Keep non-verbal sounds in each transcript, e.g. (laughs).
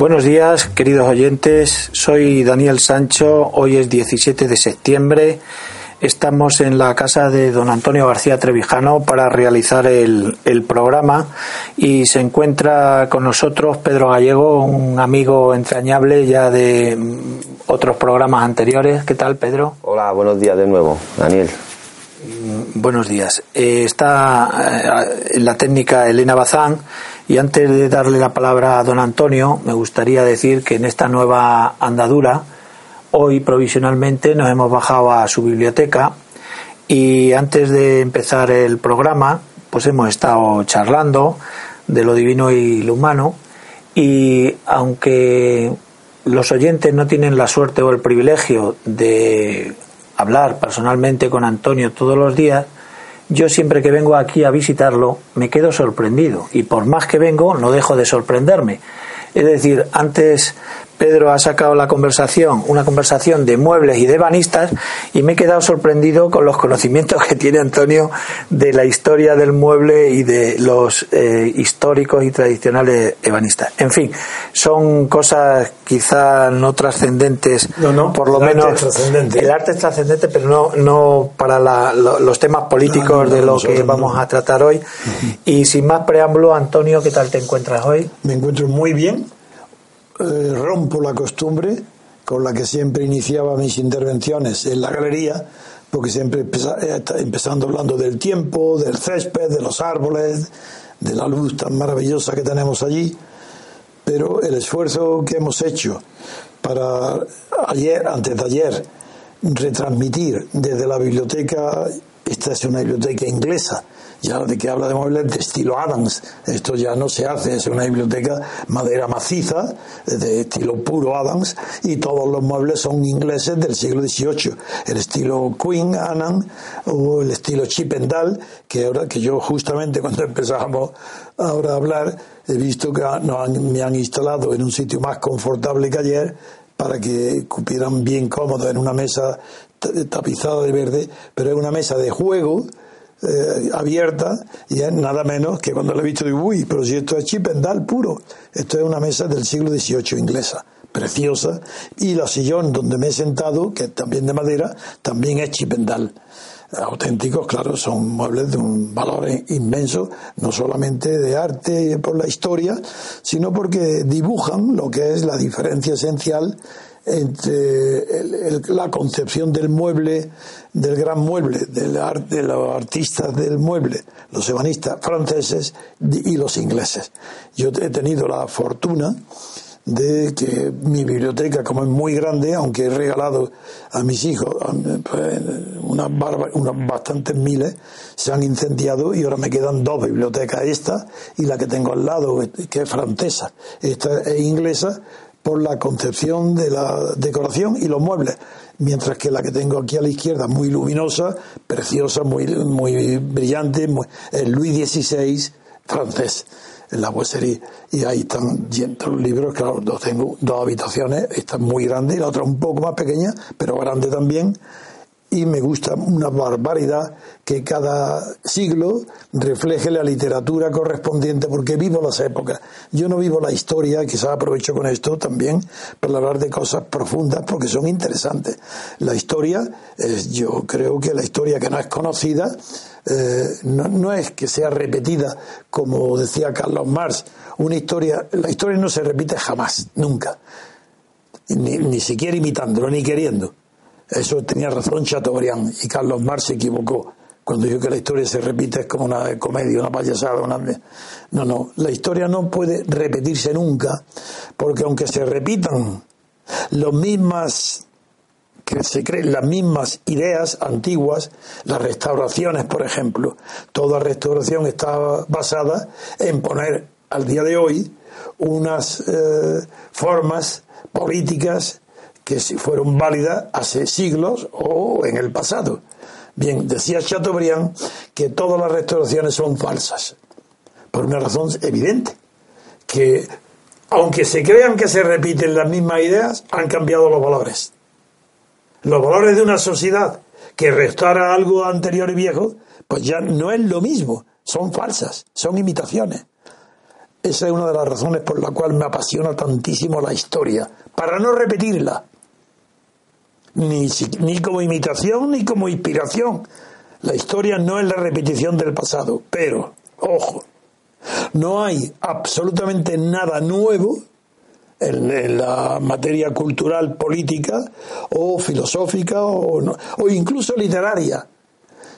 Buenos días, queridos oyentes. Soy Daniel Sancho. Hoy es 17 de septiembre. Estamos en la casa de don Antonio García Trevijano para realizar el, el, programa y se encuentra con nosotros Pedro Gallego, un amigo entrañable ya de otros programas anteriores. ¿Qué tal, Pedro? Hola, buenos días de nuevo, Daniel. Buenos días. Eh, está eh, en la técnica Elena Bazán y antes de darle la palabra a don Antonio, me gustaría decir que en esta nueva andadura, hoy provisionalmente nos hemos bajado a su biblioteca y antes de empezar el programa, pues hemos estado charlando de lo divino y lo humano. Y aunque los oyentes no tienen la suerte o el privilegio de hablar personalmente con Antonio todos los días, yo siempre que vengo aquí a visitarlo me quedo sorprendido y por más que vengo no dejo de sorprenderme. Es decir, antes Pedro ha sacado la conversación, una conversación de muebles y de banistas, y me he quedado sorprendido con los conocimientos que tiene Antonio de la historia del mueble y de los eh, históricos y tradicionales ebanistas. En fin, son cosas quizá no trascendentes, no, no, por lo el menos. Arte es trascendente. El arte es trascendente, pero no, no para la, lo, los temas políticos No, de lo que vamos a tratar hoy. Y sin más preámbulo, Antonio, ¿qué tal te encuentras hoy? Me encuentro muy bien. Eh, rompo la costumbre con la que siempre iniciaba mis intervenciones en la galería, porque siempre eh, empezando hablando del tiempo, del césped, de los árboles, de la luz tan maravillosa que tenemos allí. Pero el esfuerzo que hemos hecho para ayer, antes de ayer, retransmitir desde la biblioteca, esta es una biblioteca inglesa, ya de que habla de muebles de estilo Adams, esto ya no se hace, es una biblioteca madera maciza, de estilo puro Adams, y todos los muebles son ingleses del siglo XVIII, el estilo Queen Anne o el estilo Chippendale, que ahora que yo justamente (laughs) cuando empezábamos ahora a hablar, he visto que nos han- me han instalado en un sitio más confortable que ayer, para que cupieran bien cómodos en una mesa ta- tapizada de verde, pero es una mesa de juego eh, abierta y es nada menos que cuando lo he visto digo, uy, pero si esto es Chippendale puro, esto es una mesa del siglo XVIII inglesa, preciosa, y la sillón donde me he sentado, que es también de madera, también es Chippendale. Auténticos, claro, son muebles de un valor inmenso, no solamente de arte por la historia, sino porque dibujan lo que es la diferencia esencial entre el- la concepción del mueble, del gran mueble, del ar- de los artistas del mueble, los ebanistas franceses y los ingleses. Yo he tenido la fortuna de que mi biblioteca, como es muy grande, aunque he regalado a mis hijos pues, unas, unas bastantes miles, se han incendiado y ahora me quedan dos bibliotecas, esta y la que tengo al lado, que es francesa. Esta es inglesa por la concepción de la decoración y los muebles, mientras que la que tengo aquí a la izquierda, muy luminosa, preciosa, muy, muy brillante, es Luis XVI francés en la Boiserie y ahí están los libros, claro, dos tengo dos habitaciones, esta es muy grande y la otra un poco más pequeña, pero grande también y me gusta una barbaridad que cada siglo refleje la literatura correspondiente porque vivo las épocas. Yo no vivo la historia, quizás aprovecho con esto también para hablar de cosas profundas porque son interesantes. La historia, es, yo creo que la historia que no es conocida eh, no, es que sea repetida como decía Carlos Marx. Una historia, la historia no se repite jamás, nunca. Ni, ni siquiera imitándolo, ni queriendo. Eso tenía razón Chateaubriand y Carlos Marx se equivocó. Cuando dijo que la historia se repite es como una comedia, una payasada, una... No, no, la historia no puede repetirse nunca porque aunque se repitan las mismas que se creen las mismas ideas antiguas, las restauraciones, por ejemplo, toda restauración está basada en poner al día de hoy unas eh, formas políticas que fueron válidas hace siglos o en el pasado. Bien, decía Chateaubriand que todas las restauraciones son falsas, por una razón evidente, que aunque se crean que se repiten las mismas ideas, han cambiado los valores. Los valores de una sociedad que restaura algo anterior y viejo, pues ya no es lo mismo, son falsas, son imitaciones. Esa es una de las razones por la cual me apasiona tantísimo la historia, para no repetirla, ni, ni como imitación ni como inspiración. La historia no es la repetición del pasado, pero, ojo, no hay absolutamente nada nuevo en, la materia cultural, política o filosófica o, o incluso literaria.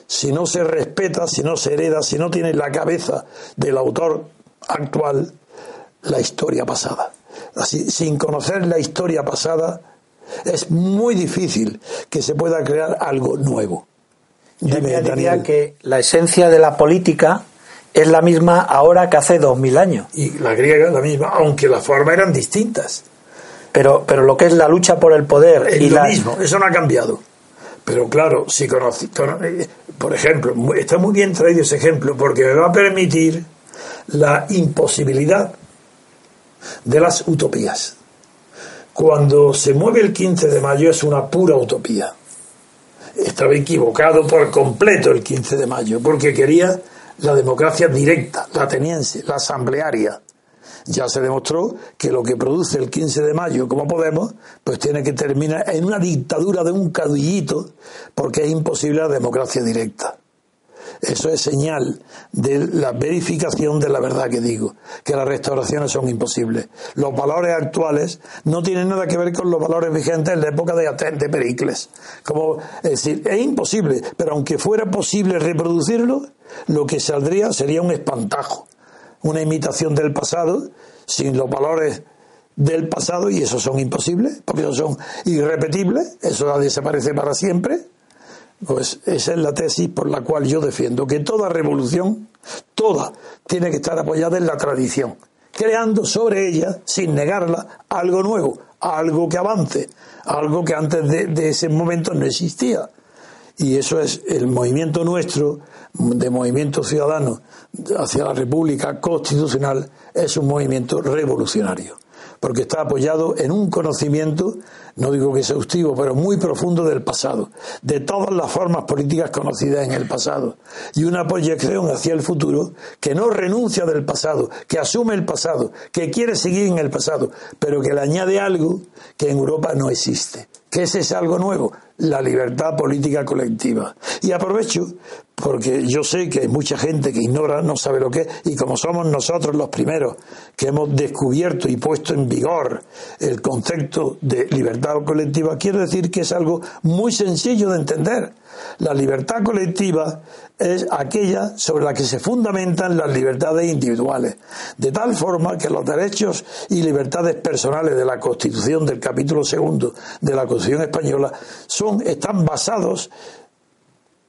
Si no se respeta, si no se hereda, si no tiene la cabeza del autor actual la historia pasada. Sin conocer la historia pasada, es muy difícil que se pueda crear algo nuevo. Yo diría que la esencia de la política es la misma ahora que hace dos mil años. Y la griega es la misma, aunque las formas eran distintas. Pero, pero lo que es la lucha por el poder es lo mismo, eso no ha cambiado. Pero claro, si conoce, eh, por ejemplo, está muy bien traído ese ejemplo porque me va a permitir la imposibilidad de las utopías. Cuando se mueve el 15 de mayo es una pura utopía. Estaba equivocado por completo el 15 de mayo, porque quería la democracia directa, la ateniense, la asamblearia. Ya se demostró que lo que produce el 15 de mayo, como Podemos, pues tiene que terminar en una dictadura de un cadillito, porque es imposible la democracia directa. Eso es señal de la verificación de la verdad que digo, que las restauraciones son imposibles. Los valores actuales no tienen nada que ver con los valores vigentes en la época de, de Pericles. Como, es decir, es imposible, pero aunque fuera posible reproducirlo, lo que saldría sería un espantajo, una imitación del pasado sin los valores del pasado y esos son imposibles, porque esos son irrepetibles, eso desaparece para siempre pues esa es la tesis por la cual yo defiendo que toda revolución, toda, tiene que estar apoyada en la tradición, creando sobre ella, sin negarla, algo nuevo, algo que avance, algo que antes de, de ese momento no existía. Y eso es el movimiento nuestro, de movimiento ciudadano hacia la República Constitucional, es un movimiento revolucionario, porque está apoyado en un conocimiento no digo que exhaustivo, pero muy profundo del pasado, de todas las formas políticas conocidas en el pasado, y una proyección hacia el futuro que no renuncia del pasado, que asume el pasado, que quiere seguir en el pasado, pero que le añade algo que en Europa no existe. ¿Qué es algo nuevo? La libertad política colectiva. Y aprovecho porque yo sé que hay mucha gente que ignora, no sabe lo que es, y como somos nosotros los primeros que hemos descubierto y puesto en vigor el concepto de libertad colectiva, quiero decir que es algo muy sencillo de entender. La libertad colectiva es aquella sobre la que se fundamentan las libertades individuales, de tal forma que los derechos y libertades personales de la Constitución del capítulo segundo de la Constitución española son están basados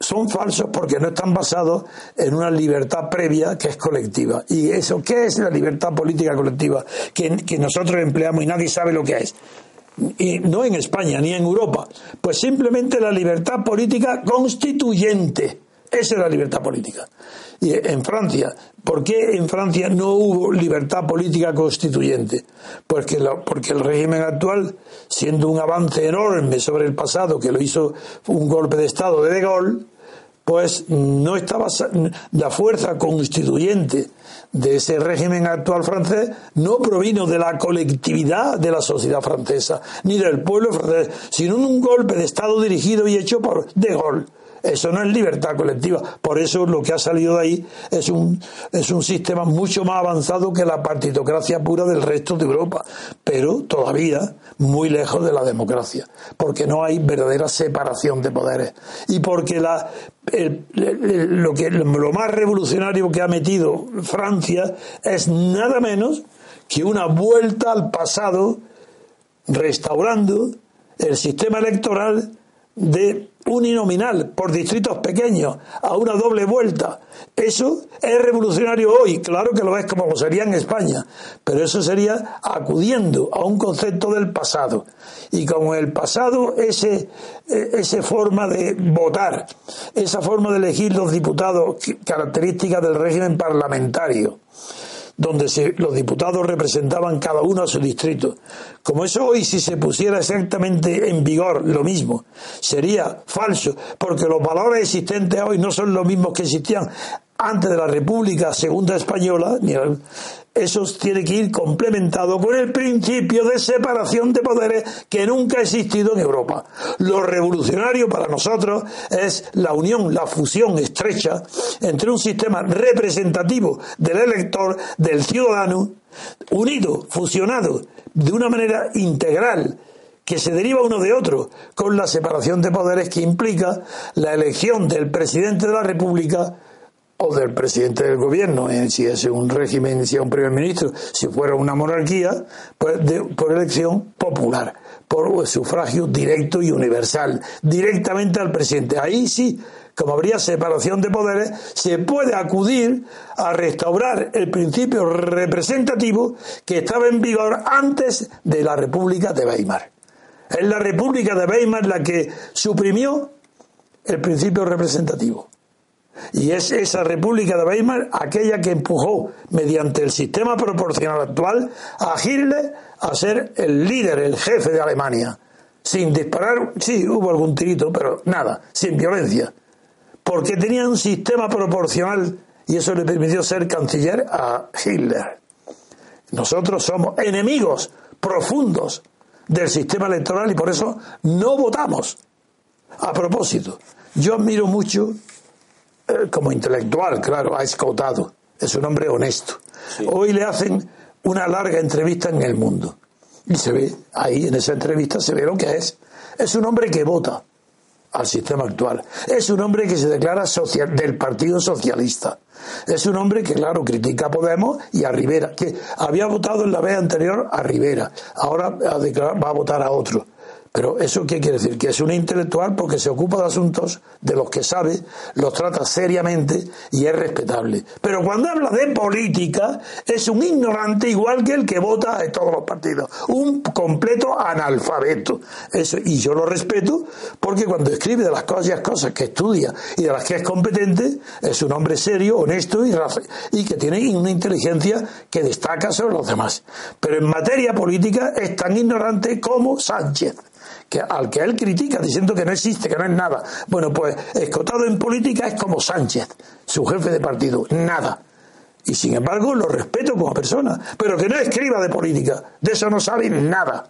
son falsos porque no están basados en una libertad previa que es colectiva. ¿Y eso qué es la libertad política colectiva que, que nosotros empleamos y nadie sabe lo que es? Y no en España ni en Europa, pues simplemente la libertad política constituyente. Esa es la libertad política. Y en Francia, ¿por qué en Francia no hubo libertad política constituyente? Porque, porque el régimen actual, siendo un avance enorme sobre el pasado que lo hizo un golpe de Estado de De Gaulle, pues no estaba la fuerza constituyente de ese régimen actual francés no provino de la colectividad de la sociedad francesa ni del pueblo francés, sino un golpe de Estado dirigido y hecho por De Gaulle eso no es libertad colectiva. Por eso lo que ha salido de ahí es un, es un sistema mucho más avanzado que la partitocracia pura del resto de Europa, pero todavía muy lejos de la democracia, porque no hay verdadera separación de poderes y porque la, lo, que, lo más revolucionario que ha metido Francia es nada menos que una vuelta al pasado restaurando el sistema electoral de uninominal por distritos pequeños a una doble vuelta. Eso es revolucionario hoy, claro que lo es como lo sería en España, pero eso sería acudiendo a un concepto del pasado. Y como el pasado, ese, e, esa forma de votar, esa forma de elegir los diputados, características del régimen parlamentario, donde los diputados representaban cada uno a su distrito. Como eso hoy, si se pusiera exactamente en vigor lo mismo, sería falso, porque los valores existentes hoy no son los mismos que existían antes de la República Segunda Española, eso tiene que ir complementado con el principio de separación de poderes que nunca ha existido en Europa. Lo revolucionario para nosotros es la unión, la fusión estrecha entre un sistema representativo del elector, del ciudadano, unido, fusionado de una manera integral, que se deriva uno de otro, con la separación de poderes que implica la elección del presidente de la República o del presidente del gobierno, eh, si es un régimen, si es un primer ministro, si fuera una monarquía, pues por elección popular, por sufragio directo y universal, directamente al presidente. Ahí sí, como habría separación de poderes, se puede acudir a restaurar el principio representativo que estaba en vigor antes de la República de Weimar. Es la República de Weimar la que suprimió el principio representativo. Y es esa República de Weimar aquella que empujó, mediante el sistema proporcional actual, a Hitler a ser el líder, el jefe de Alemania. Sin disparar, sí, hubo algún tirito, pero nada, sin violencia. Porque tenía un sistema proporcional y eso le permitió ser canciller a Hitler. Nosotros somos enemigos profundos del sistema electoral y por eso no votamos. A propósito, yo admiro mucho como intelectual, claro, ha escotado. Es un hombre honesto. Hoy le hacen una larga entrevista en el mundo. Y se ve, ahí en esa entrevista se ve lo que es. Es un hombre que vota al sistema actual. Es un hombre que se declara social, del Partido Socialista. Es un hombre que, claro, critica a Podemos y a Rivera, que había votado en la vez anterior a Rivera. Ahora va a votar a otro. Pero ¿eso qué quiere decir? Que es un intelectual porque se ocupa de asuntos de los que sabe, los trata seriamente y es respetable. Pero cuando habla de política es un ignorante igual que el que vota en todos los partidos. Un completo analfabeto. Eso, y yo lo respeto porque cuando escribe de las cosas, cosas que estudia y de las que es competente, es un hombre serio, honesto y, y que tiene una inteligencia que destaca sobre los demás. Pero en materia política es tan ignorante como Sánchez al que él critica diciendo que no existe, que no es nada. Bueno, pues escotado en política es como Sánchez, su jefe de partido, nada. Y sin embargo lo respeto como persona, pero que no escriba de política, de eso no saben nada.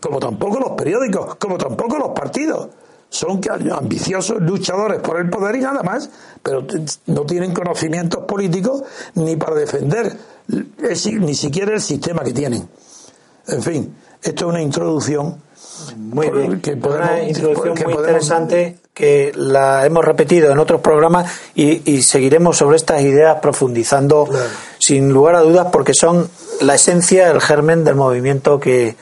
Como tampoco los periódicos, como tampoco los partidos. Son ambiciosos luchadores por el poder y nada más, pero no tienen conocimientos políticos ni para defender ni siquiera el sistema que tienen. En fin, esto es una introducción muy bien, que una introducción muy interesante que la hemos repetido en otros programas y, seguiremos sobre estas ideas profundizando sin lugar a dudas porque son la esencia, el germen del movimiento que,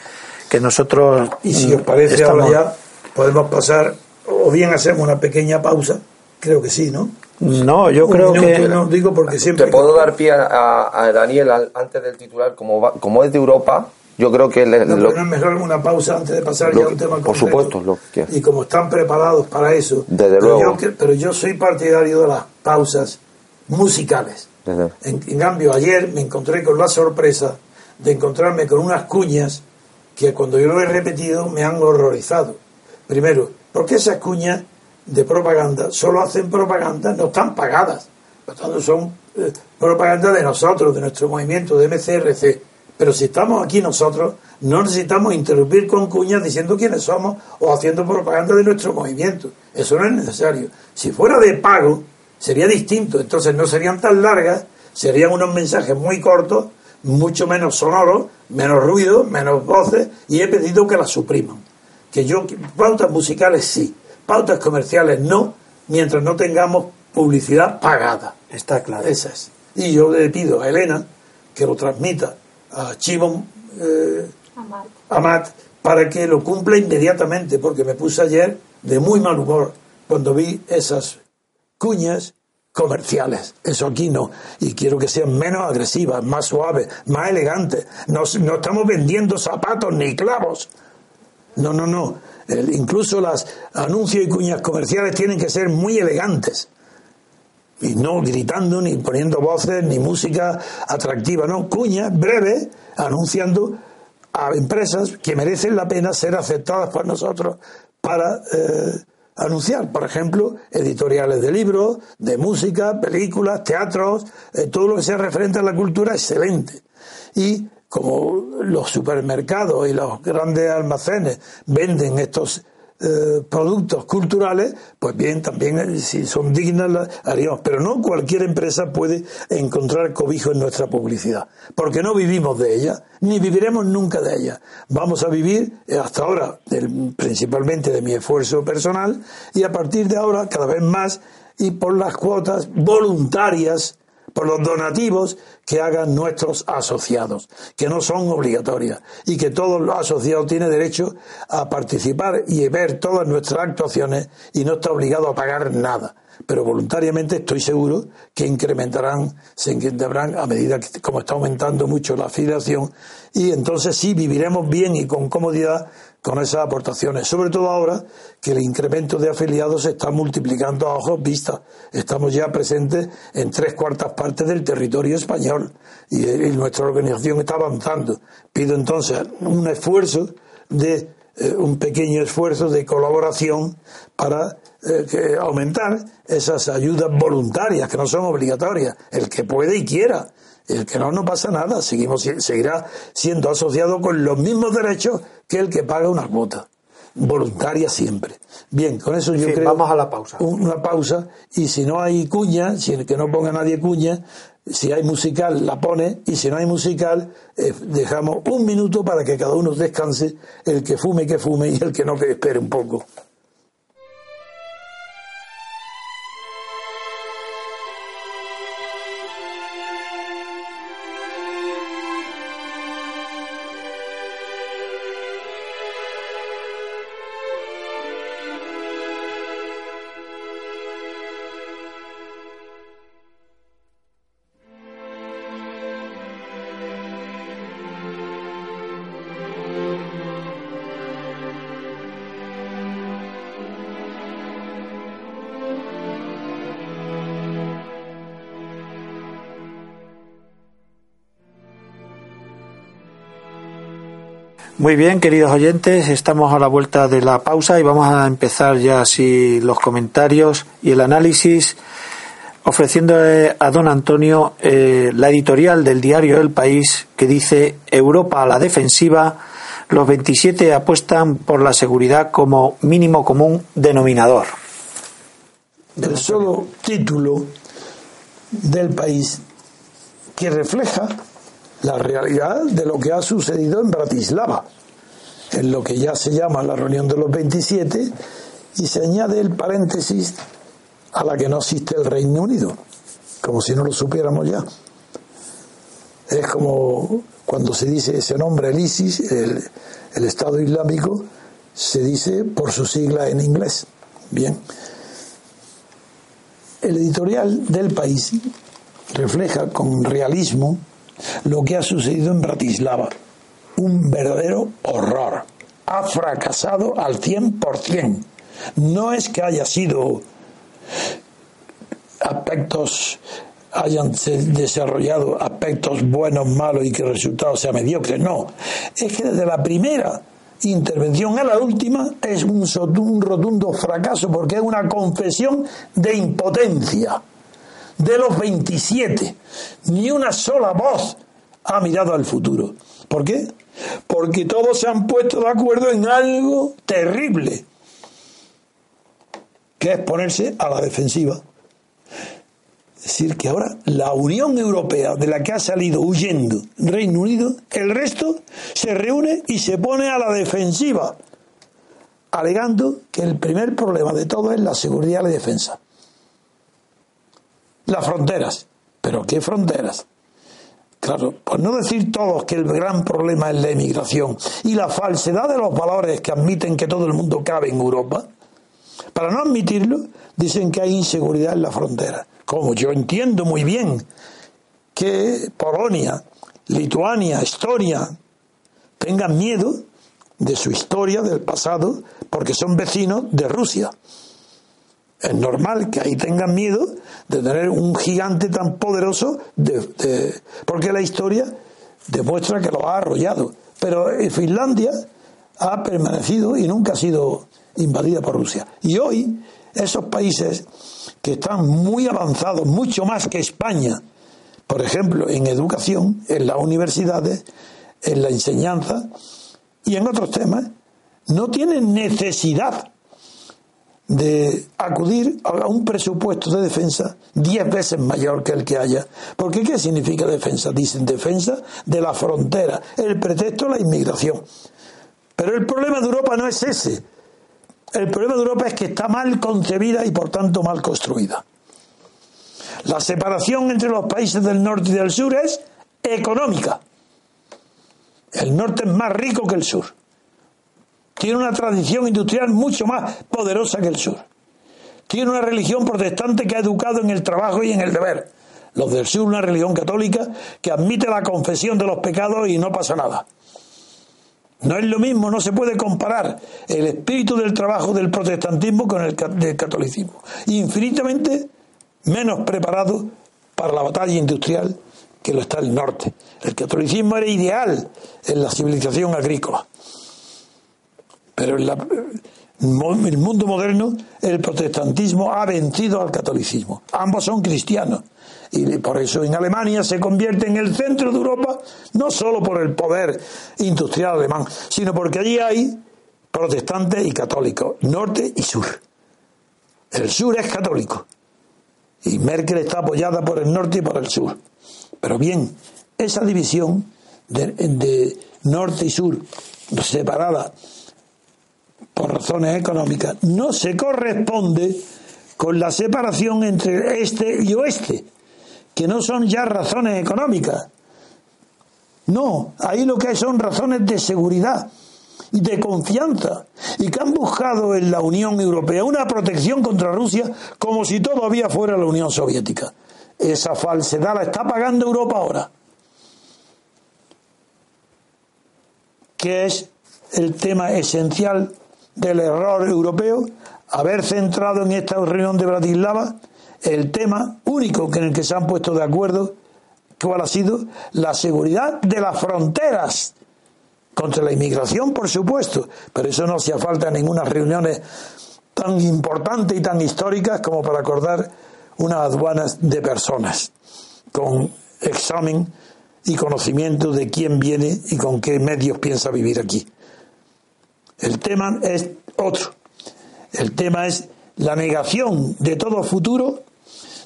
nosotros. Y si os parece ahora ya podemos pasar o bien hacemos una pequeña pausa, creo que sí, ¿no? No, yo creo que. No, digo porque siempre. Te puedo dar pie a, Daniel antes del titular, como, como es de Europa, yo creo que no, es mejor una pausa antes de pasar ya a un tema Por supuesto, y como están preparados para eso, Desde pero, luego. Yo, pero yo soy partidario de las pausas musicales. En, cambio, ayer me encontré con la sorpresa de encontrarme con unas cuñas que cuando yo lo he repetido me han horrorizado. Primero, porque esas cuñas de propaganda solo hacen propaganda, no están pagadas. Por tanto, son eh, propaganda de nosotros, de nuestro movimiento, de MCRC pero si estamos aquí nosotros, no necesitamos interrumpir con cuñas diciendo quiénes somos o haciendo propaganda de nuestro movimiento. Eso no es necesario. Si fuera de pago, sería distinto. Entonces no serían tan largas, serían unos mensajes muy cortos, mucho menos sonoros, menos ruido, menos voces, y he pedido que las supriman. Que yo, pautas musicales sí, pautas comerciales no, mientras no tengamos publicidad pagada. Está claro. Esa es. Y yo le pido a Elena que lo transmita a Chivon eh, Amat. para que lo cumpla inmediatamente, porque me puse ayer de muy mal humor cuando vi esas cuñas comerciales. Eso aquí no. Y quiero que sean menos agresivas, más suaves, más elegantes. No, no estamos vendiendo zapatos ni clavos. No, no, no. incluso las anuncios y cuñas comerciales tienen que ser muy elegantes y no gritando ni poniendo voces ni música atractiva, no, cuñas breves anunciando a empresas que merecen la pena ser aceptadas por nosotros para eh, anunciar, por ejemplo, editoriales de libros, de música, películas, teatros, eh, todo lo que sea referente a la cultura, excelente. Y como los supermercados y los grandes almacenes venden estos eh, productos culturales, pues bien, también eh, si son dignas haríamos. Pero no cualquier empresa puede encontrar cobijo en nuestra publicidad, porque no vivimos de ella, ni viviremos nunca de ella. Vamos a vivir eh, hasta ahora principalmente de mi esfuerzo personal y a partir de ahora cada vez más y por las cuotas voluntarias por los donativos que hagan nuestros asociados, que no son obligatorias y que todos los asociados tienen derecho a participar y ver todas nuestras actuaciones y no está obligado a pagar nada. Pero voluntariamente estoy seguro que incrementarán, se incrementarán a medida que como está aumentando mucho la afiliación y entonces sí viviremos bien y con comodidad con esas aportaciones, sobre todo ahora que el incremento de afiliados se está multiplicando a ojos vistas. Estamos ya presentes en tres cuartas partes del territorio español y, nuestra organización está avanzando. Pido entonces un esfuerzo de eh, un pequeño esfuerzo de colaboración para eh, aumentar esas ayudas voluntarias que no son obligatorias, el que puede y quiera el que no, no pasa nada, seguimos, seguirá siendo asociado con los mismos derechos que el que paga una cuota, voluntaria siempre. Bien, con eso yo creo. Vamos a la pausa. Una pausa, y si no hay cuña, si que no ponga nadie cuña, si hay musical la pone, y si no hay musical, eh, dejamos un minuto para que cada uno descanse, el que fume que fume y el que no que espere un poco. Muy bien, queridos oyentes, estamos a la vuelta de la pausa y vamos a empezar ya así los comentarios y el análisis ofreciendo a don Antonio eh, la editorial del diario El País que dice Europa a la defensiva, los 27 apuestan por la seguridad como mínimo común denominador. El solo título del país que refleja la realidad de lo que ha sucedido en Bratislava, en lo que ya se llama la reunión de los 27, y se añade el paréntesis a la que no existe el Reino Unido, como si no lo supiéramos ya. Es como cuando se dice ese nombre, el ISIS, el, el Estado Islámico, se dice por su sigla en inglés. Bien. El editorial del país refleja con realismo lo que ha sucedido en Bratislava. Un verdadero horror. Ha fracasado al 100%. No es que haya sido aspectos hayan desarrollado aspectos buenos, malos y que el resultado sea mediocre. No, es que desde la primera intervención a la última es un, un rotundo fracaso porque es una confesión de impotencia de los 27, ni una sola voz ha mirado al futuro. ¿Por qué? Porque todos se han puesto de acuerdo en algo terrible, que es ponerse a la defensiva. Es decir, que ahora la Unión Europea, de la que ha salido huyendo Reino Unido, el resto se reúne y se pone a la defensiva, alegando que el primer problema de todo es la seguridad y la defensa las fronteras. ¿Pero qué fronteras? Claro, por no decir todos que el gran problema es la emigración y la falsedad de los valores que admiten que todo el mundo cabe en Europa, para no admitirlo, dicen que hay inseguridad en la frontera. Como yo entiendo muy bien que Polonia, Lituania, Estonia tengan miedo de su historia, del pasado, porque son vecinos de Rusia. Es normal que ahí tengan miedo de tener un gigante tan poderoso, de, porque la historia demuestra que lo ha arrollado. Pero Finlandia ha permanecido y nunca ha sido invadida por Rusia. Y hoy esos países que están muy avanzados, mucho más que España, por ejemplo, en educación, en las universidades, en la enseñanza y en otros temas, no tienen necesidad de acudir a un presupuesto de defensa diez veces mayor que el que haya. Porque ¿qué significa defensa? Dicen defensa de la frontera, el pretexto la inmigración. Pero el problema de Europa no es ese. El problema de Europa es que está mal concebida y por tanto mal construida. La separación entre los países del norte y del sur es económica. El norte es más rico que el sur. Tiene una tradición industrial mucho más poderosa que el sur. Tiene una religión protestante que ha educado en el trabajo y en el deber. Los del sur, una religión católica que admite la confesión de los pecados y no pasa nada. No es lo mismo, no se puede comparar el espíritu del trabajo del protestantismo con el del catolicismo. Infinitamente menos preparado para la batalla industrial que lo está el norte. El catolicismo era ideal en la civilización agrícola. Pero en el mundo moderno el protestantismo ha vencido al catolicismo. Ambos son cristianos. Y por eso en Alemania se convierte en el centro de Europa, no solo por el poder industrial alemán, sino porque allí hay protestantes y católicos, norte y sur. El sur es católico. Y Merkel está apoyada por el norte y por el sur. Pero bien, esa división de, de norte y sur separada por razones económicas no se corresponde con la separación entre este y oeste que no son ya razones económicas. No, ahí lo que hay son razones de seguridad y de confianza y que han buscado en la Unión Europea una protección contra Rusia como si todavía fuera la Unión Soviética. Esa falsedad la está pagando Europa ahora. Que es el tema esencial del error europeo, haber centrado en esta reunión de Bratislava el tema único en el que se han puesto de acuerdo, ¿cuál ha sido? La seguridad de las fronteras. Contra la inmigración, por supuesto, pero eso no hacía falta ninguna reuniones tan importantes y tan históricas como para acordar unas aduanas de personas, con examen y conocimiento de quién viene y con qué medios piensa vivir aquí. El tema es otro. El tema es la negación de todo futuro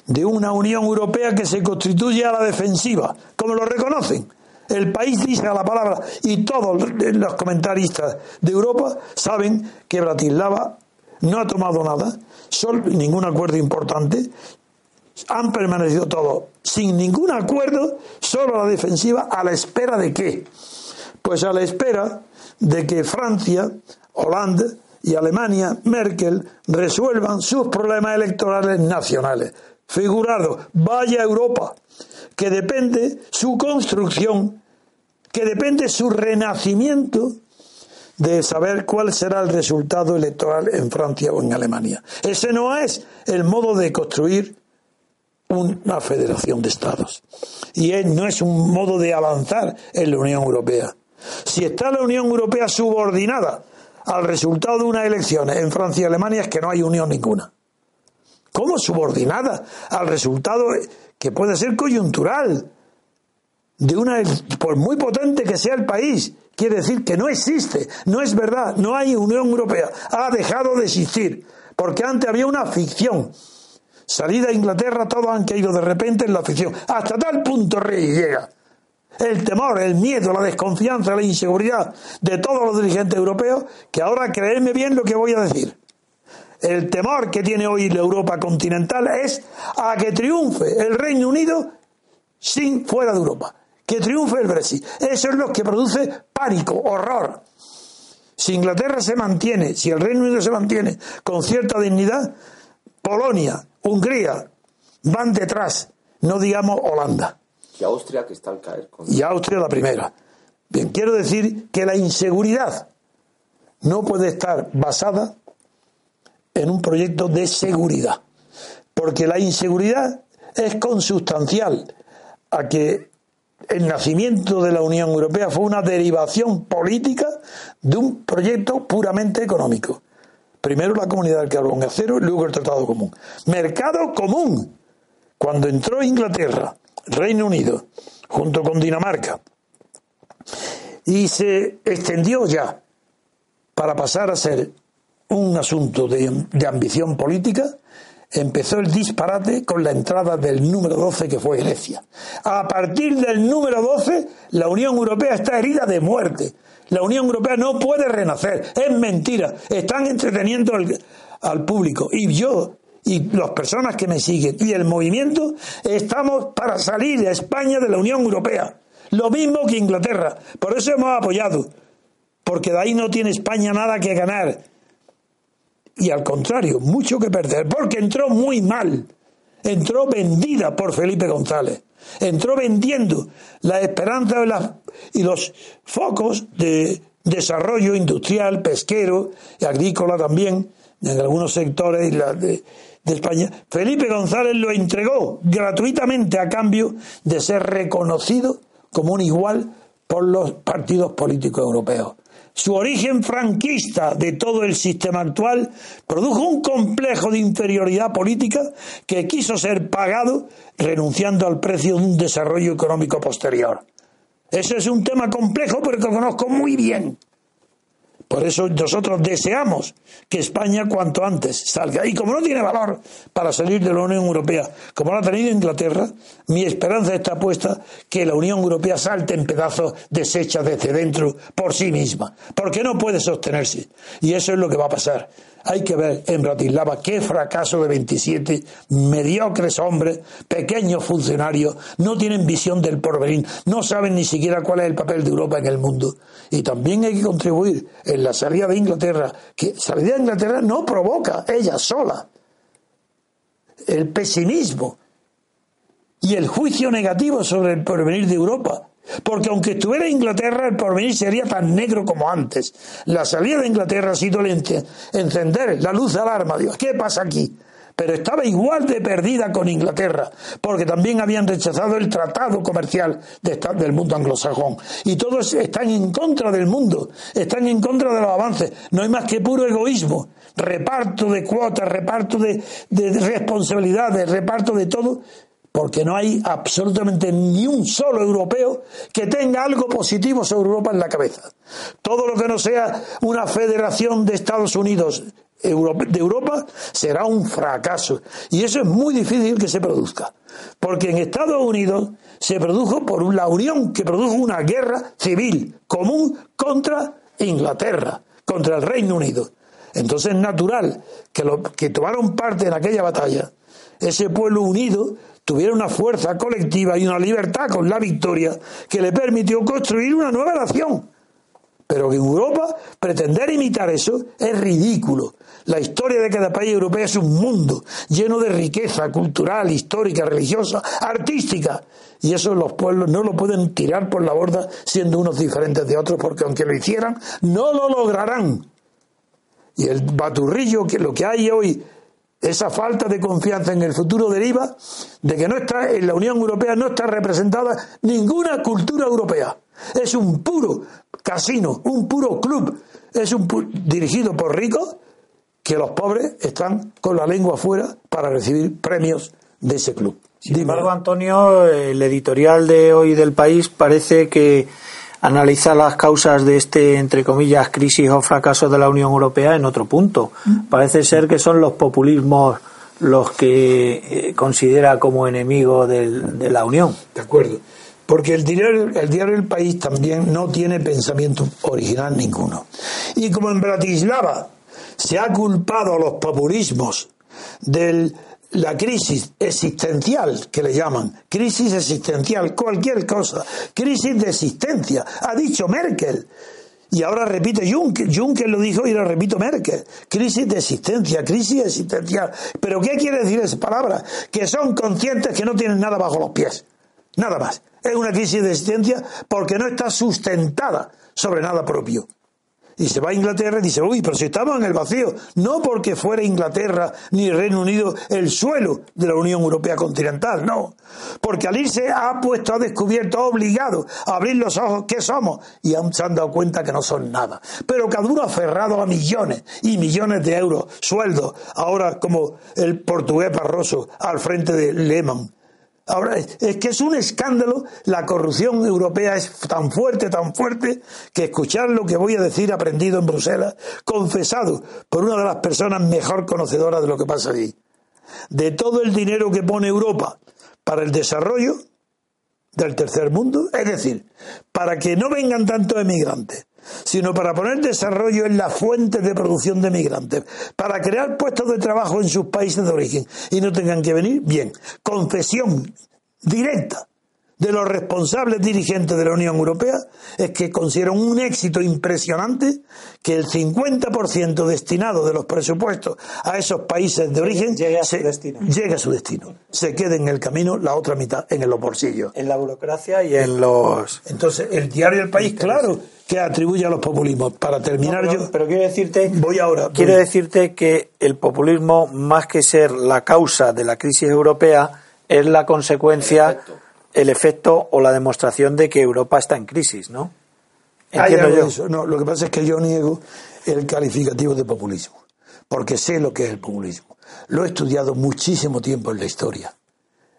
de una Unión Europea que se constituye a la defensiva, como lo reconocen. El país dice a la palabra y todos los comentaristas de Europa saben que Bratislava no ha tomado nada, ningún acuerdo importante, han permanecido todos sin ningún acuerdo, solo a la defensiva, a la espera de qué? Pues a la espera de que Francia, Holanda y Alemania, Merkel, resuelvan sus problemas electorales nacionales figurado, vaya Europa, que depende su construcción, que depende su renacimiento de saber cuál será el resultado electoral en Francia o en Alemania. Ese no es el modo de construir una federación de estados. Y no es un modo de avanzar en la Unión Europea. Si está la Unión Europea subordinada al resultado de unas elecciones en Francia y Alemania es que no hay unión ninguna. ¿Cómo subordinada al resultado que puede ser coyuntural de una por muy potente que sea el país quiere decir que no existe no es verdad no hay Unión Europea. Ha dejado de existir porque antes había una ficción. Salida a Inglaterra todos han caído de repente en la ficción. Hasta tal punto rey llega el temor, el miedo, la desconfianza, la inseguridad de todos los dirigentes europeos, que ahora creedme bien lo que voy a decir el temor que tiene hoy la Europa continental es a que triunfe el Reino Unido sin fuera de Europa, que triunfe el Brexit. Eso es lo que produce pánico, horror. Si Inglaterra se mantiene, si el Reino Unido se mantiene con cierta dignidad, Polonia, Hungría van detrás, no digamos Holanda. Y Austria que está al caer. Y Austria la primera. Bien, quiero decir que la inseguridad no puede estar basada en un proyecto de seguridad. Porque la inseguridad es consustancial a que el nacimiento de la Unión Europea fue una derivación política de un proyecto puramente económico. Primero la comunidad del carbón y acero, luego el tratado común. Mercado común. Cuando entró Inglaterra, Reino Unido, junto con Dinamarca, y se extendió ya para pasar a ser un asunto de, ambición política, empezó el disparate con la entrada del número 12 que fue Grecia. A partir del número 12, la Unión Europea está herida de muerte. La Unión Europea no puede renacer. Es mentira. Están entreteniendo al público. Y yo y las personas que me siguen y el movimiento estamos para salir de España de la Unión Europea. Lo mismo que Inglaterra. Por eso hemos apoyado. Porque de ahí no tiene España nada que ganar y al contrario, mucho que perder, porque entró muy mal. Entró vendida por Felipe González. Entró vendiendo la esperanza y los focos de desarrollo industrial, pesquero y agrícola también, en algunos sectores de, España. Felipe González lo entregó gratuitamente a cambio de ser reconocido como un igual por los partidos políticos europeos su origen franquista de todo el sistema actual, produjo un complejo de inferioridad política que quiso ser pagado renunciando al precio de un desarrollo económico posterior. Ese es un tema complejo, pero que conozco muy bien. Por eso nosotros deseamos que España cuanto antes salga. Y como no tiene valor para salir de la Unión Europea, como lo ha tenido Inglaterra, mi esperanza está puesta que la Unión Europea salte en pedazos deshecha desde dentro por sí misma, porque no puede sostenerse. Y eso es lo que va a pasar. Hay que ver en Bratislava qué fracaso de 27 mediocres hombres, pequeños funcionarios, no tienen visión del porvenir, no saben ni siquiera cuál es el papel de Europa en el mundo. Y también hay que contribuir en la salida de Inglaterra, que salida de Inglaterra no provoca ella sola el pesimismo y el juicio negativo sobre el porvenir de Europa. Porque aunque estuviera Inglaterra, el porvenir sería tan negro como antes. La salida de Inglaterra ha sido encender la luz de alarma. Dios, ¿qué pasa aquí? Pero estaba igual de perdida con Inglaterra, porque también habían rechazado el tratado comercial del mundo anglosajón. Y todos están en contra del mundo, están en contra de los avances. No hay más que puro egoísmo, reparto de cuotas, reparto de, de responsabilidades, reparto de todo, porque no hay absolutamente ni un solo europeo que tenga algo positivo sobre Europa en la cabeza. Todo lo que no sea una federación de Estados Unidos de Europa será un fracaso. Y eso es muy difícil que se produzca. Porque en Estados Unidos se produjo por la Unión que produjo una guerra civil común contra Inglaterra, contra el Reino Unido. Entonces es natural que los que tomaron parte en aquella batalla, ese pueblo unido tuviera una fuerza colectiva y una libertad con la victoria que le permitió construir una nueva nación. Pero en Europa pretender imitar eso es ridículo. La historia de cada país europeo es un mundo lleno de riqueza cultural, histórica, religiosa, artística. Y eso los pueblos no lo pueden tirar por la borda siendo unos diferentes de otros, porque aunque lo hicieran, no lo lograrán. Y el baturrillo, que lo que hay hoy esa falta de confianza en el futuro deriva de que no está en la Unión Europea no está representada ninguna cultura europea. Es un puro casino, un puro club, es un dirigido por ricos que los pobres están con la lengua afuera para recibir premios de ese club. Sin embargo, Antonio, el editorial de hoy del país parece que analiza las causas de este, entre comillas, crisis o fracaso de la Unión Europea en otro punto. Mm. Parece ser que son los populismos los que eh, considera como enemigo de la Unión. De acuerdo. Porque el diario, el diario El País también no tiene pensamiento original ninguno. Y como en Bratislava se ha culpado a los populismos del la crisis existencial que le llaman, crisis existencial, cualquier cosa, crisis de existencia, ha dicho Merkel. Y ahora repite Juncker, Juncker lo dijo y lo repito Merkel, crisis de existencia, crisis existencial. Pero ¿qué quiere decir esa palabra? Que son conscientes que no tienen nada bajo los pies, nada más. Es una crisis de existencia porque no está sustentada sobre nada propio. Y se va a Inglaterra y dice, uy, pero si estamos en el vacío, no porque fuera Inglaterra ni Reino Unido el suelo de la Unión Europea continental, no, porque al irse ha puesto, ha descubierto, obligado a abrir los ojos, ¿qué somos? Y se han dado cuenta que no son nada. Pero cada uno aferrado a millones y millones de euros, sueldos, ahora como el portugués Barroso al frente de Lehman, Ahora, es que es un escándalo, la corrupción europea es tan fuerte, tan fuerte, que escuchar lo que voy a decir aprendido en Bruselas, confesado por una de las personas mejor conocedoras de lo que pasa allí. De todo el dinero que pone Europa para el desarrollo del tercer mundo, es decir, para que no vengan tantos emigrantes, sino para poner desarrollo en las fuentes de producción de migrantes, para crear puestos de trabajo en sus países de origen y no tengan que venir, bien, confesión directa de los responsables dirigentes de la Unión Europea es que consideran un éxito impresionante que el 50% destinado de los presupuestos a esos países de origen llegue a, su destino. llegue a su destino. Se quede en el camino la otra mitad en los bolsillos. En la burocracia y en los... Entonces, el diario El País, claro, que atribuye a los populismos. Para terminar no, pero, yo... Pero quiero decirte... Voy ahora. Quiero voy. decirte que el populismo, más que ser la causa de la crisis europea, es la consecuencia... El efecto el efecto o la demostración de que Europa está en crisis, ¿no? Entiendo yo. Eso. No, lo que pasa es que yo niego el calificativo de populismo, porque sé lo que es el populismo. Lo he estudiado muchísimo tiempo en la historia.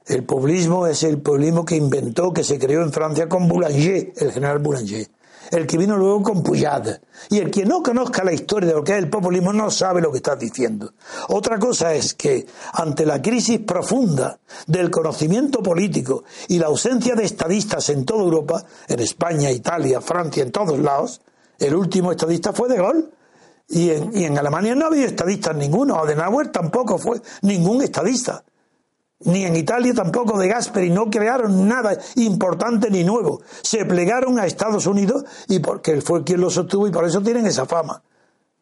El populismo es el populismo que inventó, que se creó en Francia con Boulanger, el general Boulanger el que vino luego con Puyad. Y el que no conozca la historia de lo que es el populismo no sabe lo que está diciendo. Otra cosa es que ante la crisis profunda del conocimiento político y la ausencia de estadistas en toda Europa, en España, Italia, Francia, en todos lados, el último estadista fue De Gaulle. Y en, y en Alemania no había estadistas ninguno, Adenauer tampoco fue ningún estadista ni en Italia tampoco de Gasperi, no crearon nada importante ni nuevo. Se plegaron a Estados Unidos y porque él fue quien lo sostuvo y por eso tienen esa fama.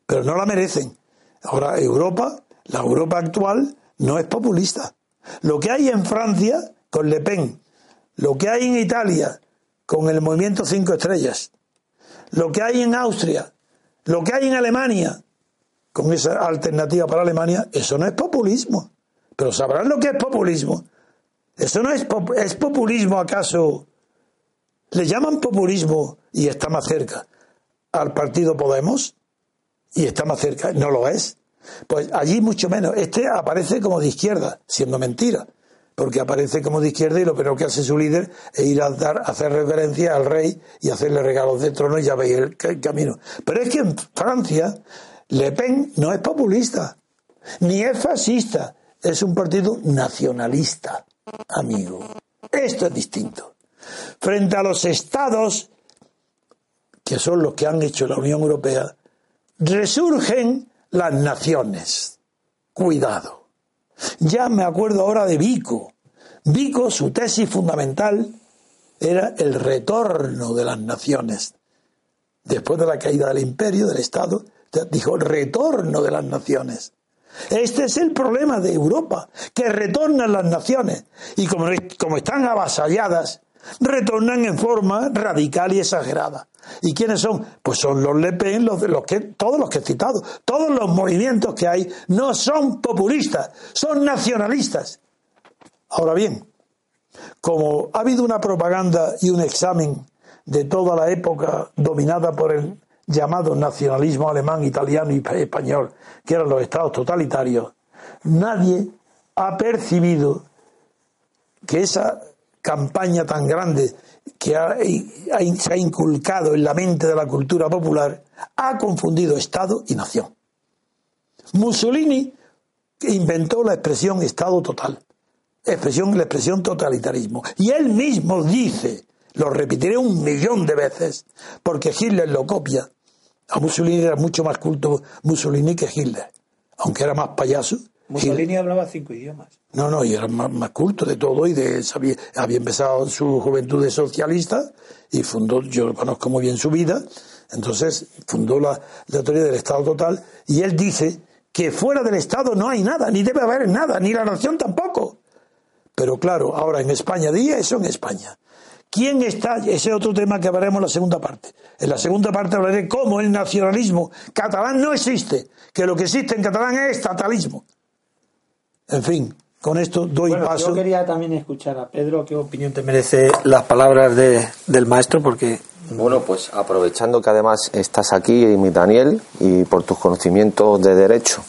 Pero no la merecen. Ahora, Europa, la Europa actual, no es populista. Lo que hay en Francia con Le Pen, lo que hay en Italia con el movimiento Cinco Estrellas, lo que hay en Austria, lo que hay en Alemania con esa alternativa para Alemania, eso no es populismo. Pero sabrán lo que es populismo. Eso no es, es populismo acaso. Le llaman populismo y está más cerca al partido Podemos y está más cerca. No lo es. Pues allí mucho menos. Este aparece como de izquierda, siendo mentira. Porque aparece como de izquierda y lo primero que hace su líder es ir a dar, hacer reverencia al rey y hacerle regalos de trono y ya veis el camino. Pero es que en Francia, Le Pen no es populista, ni es fascista, es un partido nacionalista, amigo. Esto es distinto. Frente a los estados, que son los que han hecho la Unión Europea, resurgen las naciones. Cuidado. Ya me acuerdo ahora de Vico. Vico, su tesis fundamental era el retorno de las naciones. Después de la caída del imperio, del Estado, dijo retorno de las naciones. Este es el problema de Europa, que retornan las naciones y como, como están avasalladas, retornan en forma radical y exagerada. ¿Y quiénes son? Pues son los Le Pen, los, los que, todos los que he citado. Todos los movimientos que hay no son populistas, son nacionalistas. Ahora bien, como ha habido una propaganda y un examen de toda la época dominada por el llamado nacionalismo alemán, italiano y español, que eran los estados totalitarios, nadie ha percibido que esa campaña tan grande que se ha inculcado en la mente de la cultura popular ha confundido Estado y nación. Mussolini inventó la expresión Estado total, expresión, la expresión totalitarismo, y él mismo dice, lo repetiré un millón de veces, porque Hitler lo copia, a Mussolini era mucho más culto Mussolini que Hitler, aunque era más payaso. Mussolini Hitler. hablaba cinco idiomas. No, no, y era más, más culto de todo y de, sabía, había empezado su juventud de socialista y fundó, yo conozco muy bien su vida, entonces fundó la, la teoría del Estado total y él dice que fuera del Estado no hay nada, ni debe haber nada, ni la nación tampoco. Pero claro, ahora en España, diga eso en España, ¿Quién está? Ese es otro tema que hablaremos en la segunda parte. En la segunda parte hablaré cómo el nacionalismo catalán no existe, que lo que existe en catalán es estatalismo. En fin, con esto doy paso. Yo quería también escuchar a Pedro qué opinión te merece las palabras de, del maestro, porque. Bueno, pues aprovechando que además estás aquí, mi Daniel, y por tus conocimientos de derecho,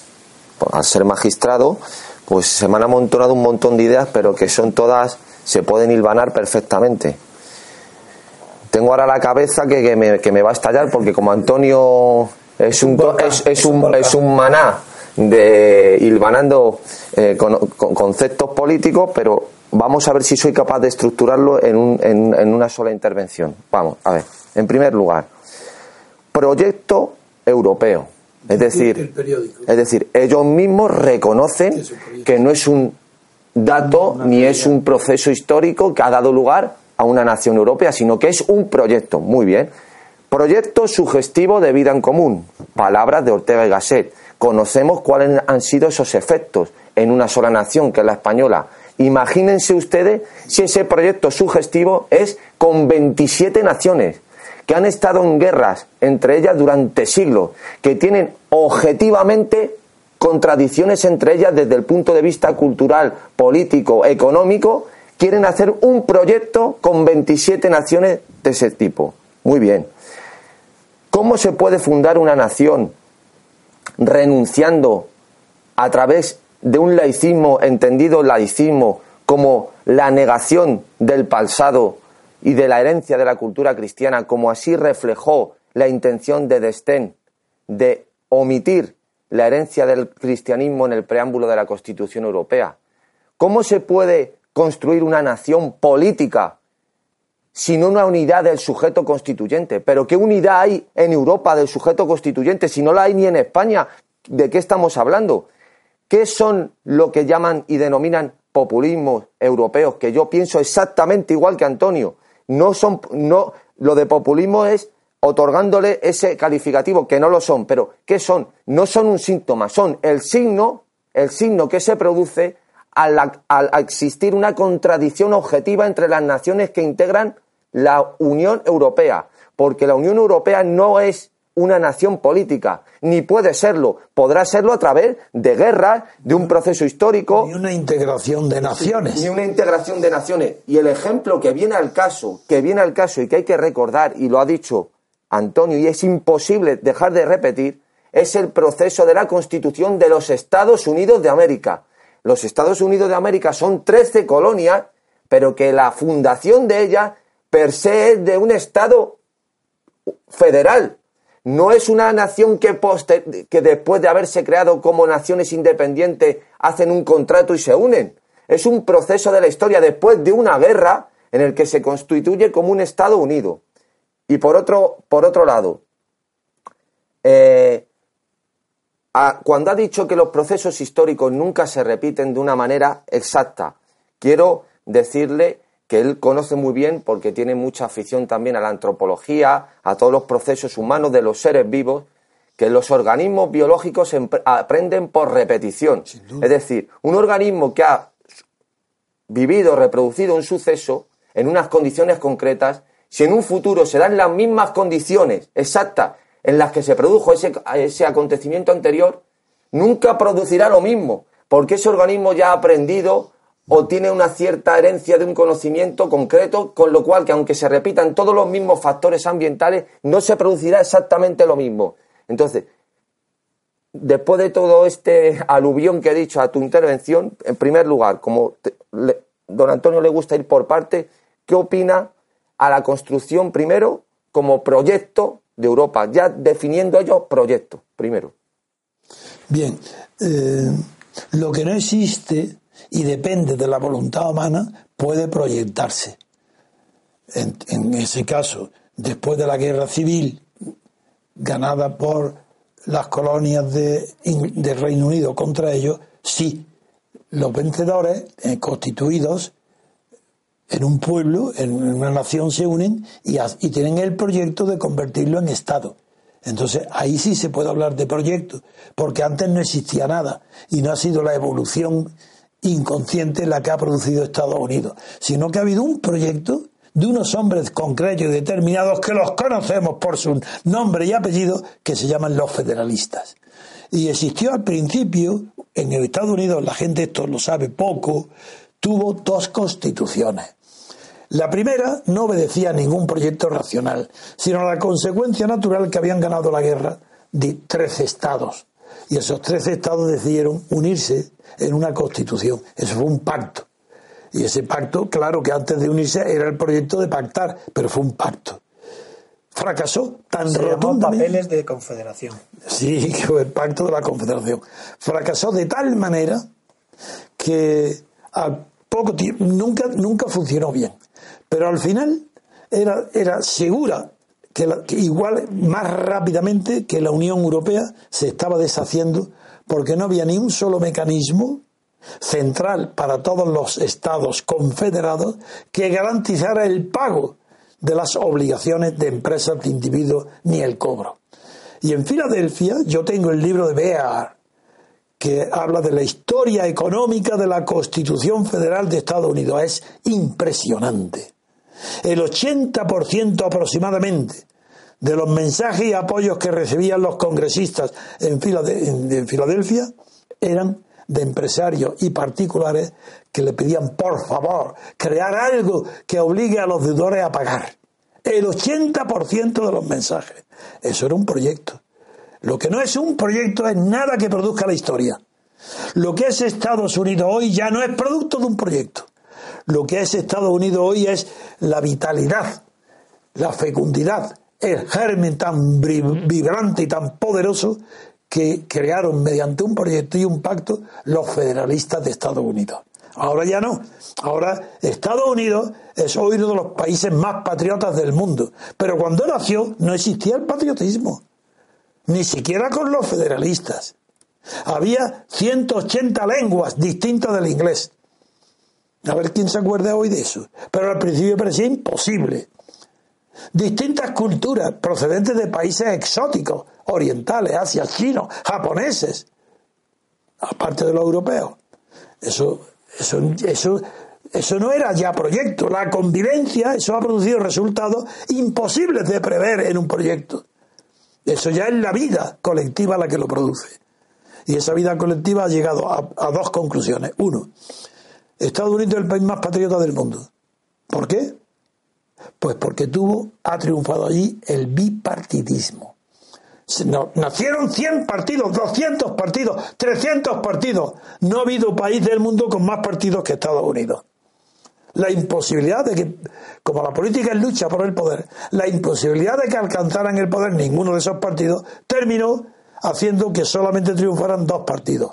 al ser magistrado, pues se me han amontonado un montón de ideas, pero que son todas, se pueden hilvanar perfectamente. Tengo ahora la cabeza que, me, que me va a estallar, porque como Antonio es un, es, un, es un maná de hilvanando eh, con, conceptos políticos, pero vamos a ver si soy capaz de estructurarlo en, un, en, una sola intervención. Vamos, a ver. En primer lugar, proyecto europeo. Es decir, es decir, ellos mismos reconocen que no es un dato ni es un proceso histórico que ha dado lugar a una nación europea, sino que es un proyecto. Muy bien. Proyecto sugestivo de vida en común. Palabras de Ortega y Gasset conocemos cuáles han sido esos efectos en una sola nación, que es la española. Imagínense ustedes si ese proyecto sugestivo es con 27 naciones que han estado en guerras entre ellas durante siglos, que tienen objetivamente contradicciones entre ellas desde el punto de vista cultural, político, económico, quieren hacer un proyecto con 27 naciones de ese tipo. Muy bien. ¿Cómo se puede fundar una nación renunciando a través de un laicismo, entendido laicismo como la negación del pasado y de la herencia de la cultura cristiana, como así reflejó la intención de Destén de omitir la herencia del cristianismo en el preámbulo de la Constitución Europea. ¿Cómo se puede construir una nación política sin una unidad del sujeto constituyente. Pero ¿qué unidad hay en Europa del sujeto constituyente si no la hay ni en España? ¿De qué estamos hablando? ¿Qué son lo que llaman y denominan populismos europeos? Que yo pienso exactamente igual que Antonio. No son, no, lo de populismo es otorgándole ese calificativo, que no lo son, pero ¿qué son? No son un síntoma, son el signo, el signo que se produce al, al existir una contradicción objetiva entre las naciones que integran la Unión Europea, porque la Unión Europea no es una nación política, ni puede serlo. Podrá serlo a través de guerras, de un proceso histórico. Ni una integración de naciones. Ni una integración de naciones. Y el ejemplo que viene al caso, que viene al caso y que hay que recordar, y lo ha dicho Antonio, y es imposible dejar de repetir, es el proceso de la constitución de los Estados Unidos de América. Los Estados Unidos de América son 13 colonias, pero que la fundación de ellas per se es de un Estado federal. No es una nación que, que después de haberse creado como naciones independientes hacen un contrato y se unen. Es un proceso de la historia después de una guerra en el que se constituye como un Estado unido. Y por otro, por otro lado, eh, cuando ha dicho que los procesos históricos nunca se repiten de una manera exacta, quiero decirle que él conoce muy bien porque tiene mucha afición también a la antropología, a todos los procesos humanos de los seres vivos, que los organismos biológicos aprenden por repetición. Es decir, un organismo que ha vivido, reproducido un suceso en unas condiciones concretas, si en un futuro se dan las mismas condiciones exactas en las que se produjo ese, ese acontecimiento anterior, nunca producirá lo mismo, porque ese organismo ya ha aprendido o tiene una cierta herencia de un conocimiento concreto, con lo cual que aunque se repitan todos los mismos factores ambientales, no se producirá exactamente lo mismo. Entonces, después de todo este aluvión que he dicho a tu intervención, en primer lugar, como don Antonio le gusta ir por parte, ¿qué opina a la construcción primero como proyecto de Europa? Ya definiendo ellos proyecto, primero. Bien, eh, lo que no existe y depende de la voluntad humana, puede proyectarse. En, ese caso, después de la guerra civil ganada por las colonias de, Reino Unido contra ellos, sí, los vencedores eh, constituidos en un pueblo, en una nación, se unen y, tienen el proyecto de convertirlo en Estado. Entonces ahí sí se puede hablar de proyecto, porque antes no existía nada y no ha sido la evolución inconsciente la que ha producido Estados Unidos, sino que ha habido un proyecto de unos hombres concretos y determinados que los conocemos por su nombre y apellido, que se llaman los federalistas. Y existió al principio, en Estados Unidos, la gente esto lo sabe poco, tuvo dos constituciones. La primera no obedecía a ningún proyecto racional, sino a la consecuencia natural que habían ganado la guerra de tres estados. Y esos tres estados decidieron unirse en una constitución. Eso fue un pacto. Y ese pacto, claro que antes de unirse era el proyecto de pactar, pero fue un pacto. Fracasó tan Se rotundamente. papeles de confederación. Sí, (laughs) que fue el pacto de la confederación. Fracasó de tal manera que a poco tiempo nunca, nunca funcionó bien. Pero al final era, era segura que, que igual más rápidamente que la Unión Europea se estaba deshaciendo porque no había ni un solo mecanismo central para todos los estados confederados que garantizara el pago de las obligaciones de empresas de individuos ni el cobro. Y en Filadelfia yo tengo el libro de Bear que habla de la historia económica de la Constitución Federal de Estados Unidos. Es impresionante. El 80% aproximadamente de los mensajes y apoyos que recibían los congresistas en, Filade- en- en Filadelfia eran de empresarios y particulares que le pedían, por favor, crear algo que obligue a los deudores a pagar. El 80% de los mensajes. Eso era un proyecto. Lo que no es un proyecto es nada que produzca la historia. Lo que es Estados Unidos hoy ya no es producto de un proyecto. Lo que es Estados Unidos hoy es la vitalidad, la fecundidad, el germen tan vibrante y tan poderoso que crearon mediante un proyecto y un pacto los federalistas de Estados Unidos. Ahora ya no. Ahora Estados Unidos es hoy uno de los países más patriotas del mundo. Pero cuando nació no existía el patriotismo. Ni siquiera con los federalistas. Había 180 lenguas distintas del inglés. A ver quién se acuerda hoy de eso. Pero al principio parecía imposible. Distintas culturas procedentes de países exóticos, orientales, Asia, chinos, japoneses, aparte de los europeos. Eso, eso, eso, eso no era ya proyecto. La convivencia, eso ha producido resultados imposibles de prever en un proyecto. Eso ya es la vida colectiva la que lo produce. Y esa vida colectiva ha llegado a dos conclusiones. Uno, Estados Unidos es el país más patriota del mundo. ¿Por qué? Pues porque tuvo, ha triunfado allí el bipartidismo. Nacieron 100 partidos, 200 partidos, 300 partidos. No ha habido país del mundo con más partidos que Estados Unidos. La imposibilidad de que, como la política es lucha por el poder, la imposibilidad de que alcanzaran el poder ninguno de esos partidos terminó haciendo que solamente triunfaran dos partidos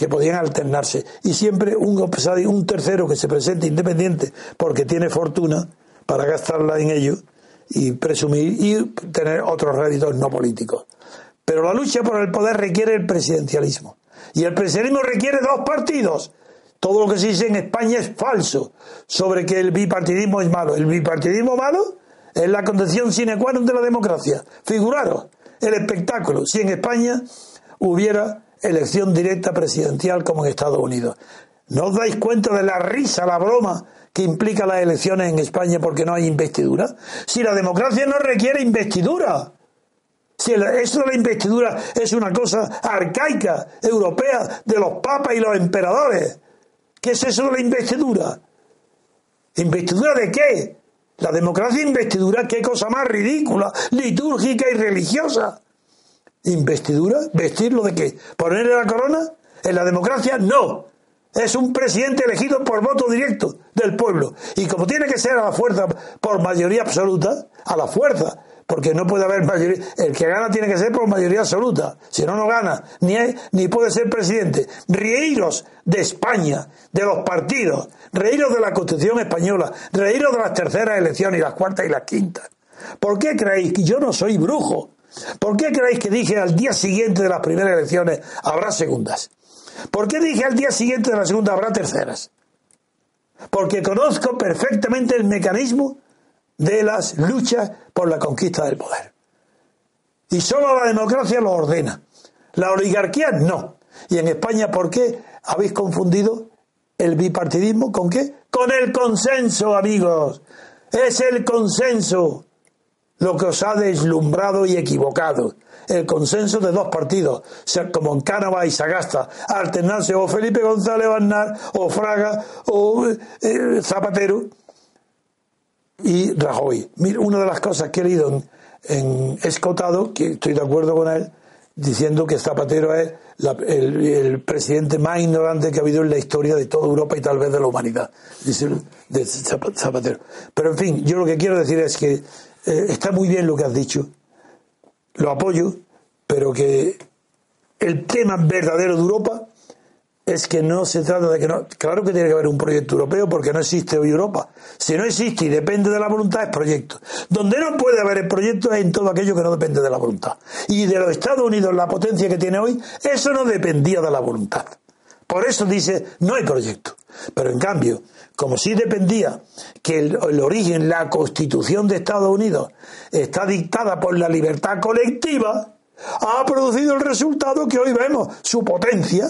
que podían alternarse y siempre un, tercero que se presente independiente porque tiene fortuna para gastarla en ello y presumir y tener otros réditos no políticos. Pero la lucha por el poder requiere el presidencialismo y el presidencialismo requiere dos partidos. Todo lo que se dice en España es falso sobre que el bipartidismo es malo. El bipartidismo malo es la condición sine qua non de la democracia. Figuraros el espectáculo si en España hubiera elección directa presidencial como en Estados Unidos. ¿No os dais cuenta de la risa, la broma que implica las elecciones en España porque no hay investidura? Si la democracia no requiere investidura. Si eso de la investidura es una cosa arcaica, europea, de los papas y los emperadores. ¿Qué es eso de la investidura? ¿Investidura de qué? La democracia investidura, qué cosa más ridícula, litúrgica y religiosa. ¿Investidura? ¿Vestirlo de qué? ¿Ponerle la corona? En la democracia no. Es un presidente elegido por voto directo del pueblo. Y como tiene que ser a la fuerza por mayoría absoluta, a la fuerza, porque no puede haber mayoría, el que gana tiene que ser por mayoría absoluta, si no, no gana, ni, ni puede ser presidente. Reíros de España, de los partidos, reíros de la Constitución española, reíros de las terceras elecciones y las cuartas y las quintas. ¿Por qué creéis que yo no soy brujo? ¿Por qué creéis que dije al día siguiente de las primeras elecciones habrá segundas? ¿Por qué dije al día siguiente de la segunda habrá terceras? Porque conozco perfectamente el mecanismo de las luchas por la conquista del poder. Y solo la democracia lo ordena. La oligarquía no. Y en España, ¿por qué habéis confundido el bipartidismo con qué? Con el consenso, amigos. Es el consenso lo que os ha deslumbrado y equivocado. El consenso de dos partidos, como en Cánava y Sagasta, alternarse o Felipe González Barnar, o Fraga, o eh, Zapatero y Rajoy. Mira, una de las cosas que he leído en, Escotado, que estoy de acuerdo con él, diciendo que Zapatero es el, presidente más ignorante que ha habido en la historia de toda Europa y tal vez de la humanidad, dice Zapatero. Pero en fin, yo lo que quiero decir es que eh, está muy bien lo que has dicho, lo apoyo, pero que el tema verdadero de Europa es que no se trata de que no. Claro que tiene que haber un proyecto europeo porque no existe hoy Europa. Si no existe y depende de la voluntad, es proyecto. Donde no puede haber el proyecto es en todo aquello que no depende de la voluntad. Y de los Estados Unidos, la potencia que tiene hoy, eso no dependía de la voluntad. Por eso dice, no hay proyecto. Pero en cambio, como sí dependía que el, el, origen, la constitución de Estados Unidos está dictada por la libertad colectiva, ha producido el resultado que hoy vemos, su potencia,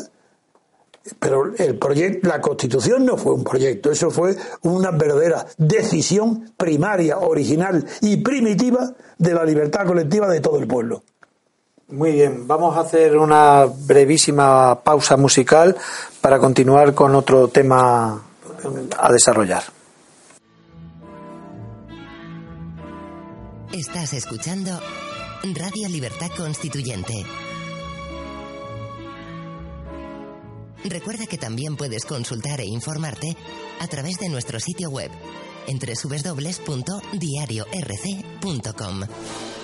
pero el proyecto, la Constitución no fue un proyecto, eso fue una verdadera decisión primaria, original y primitiva de la libertad colectiva de todo el pueblo. Muy bien, vamos a hacer una brevísima pausa musical para continuar con otro tema a desarrollar. Estás escuchando Radio Libertad Constituyente Recuerda que también puedes consultar e informarte a través de nuestro sitio web en www.diariorc.com.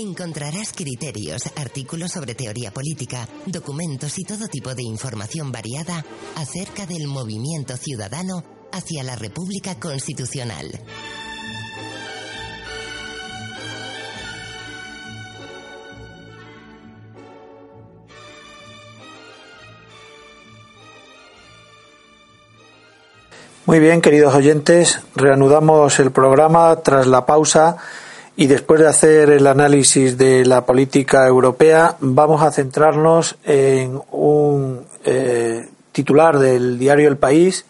Encontrarás criterios, artículos sobre teoría política, documentos y todo tipo de información variada acerca del movimiento ciudadano hacia la República Constitucional. Muy bien, queridos oyentes, reanudamos el programa tras la pausa y después de hacer el análisis de la política europea, vamos a centrarnos en un eh, titular del diario El País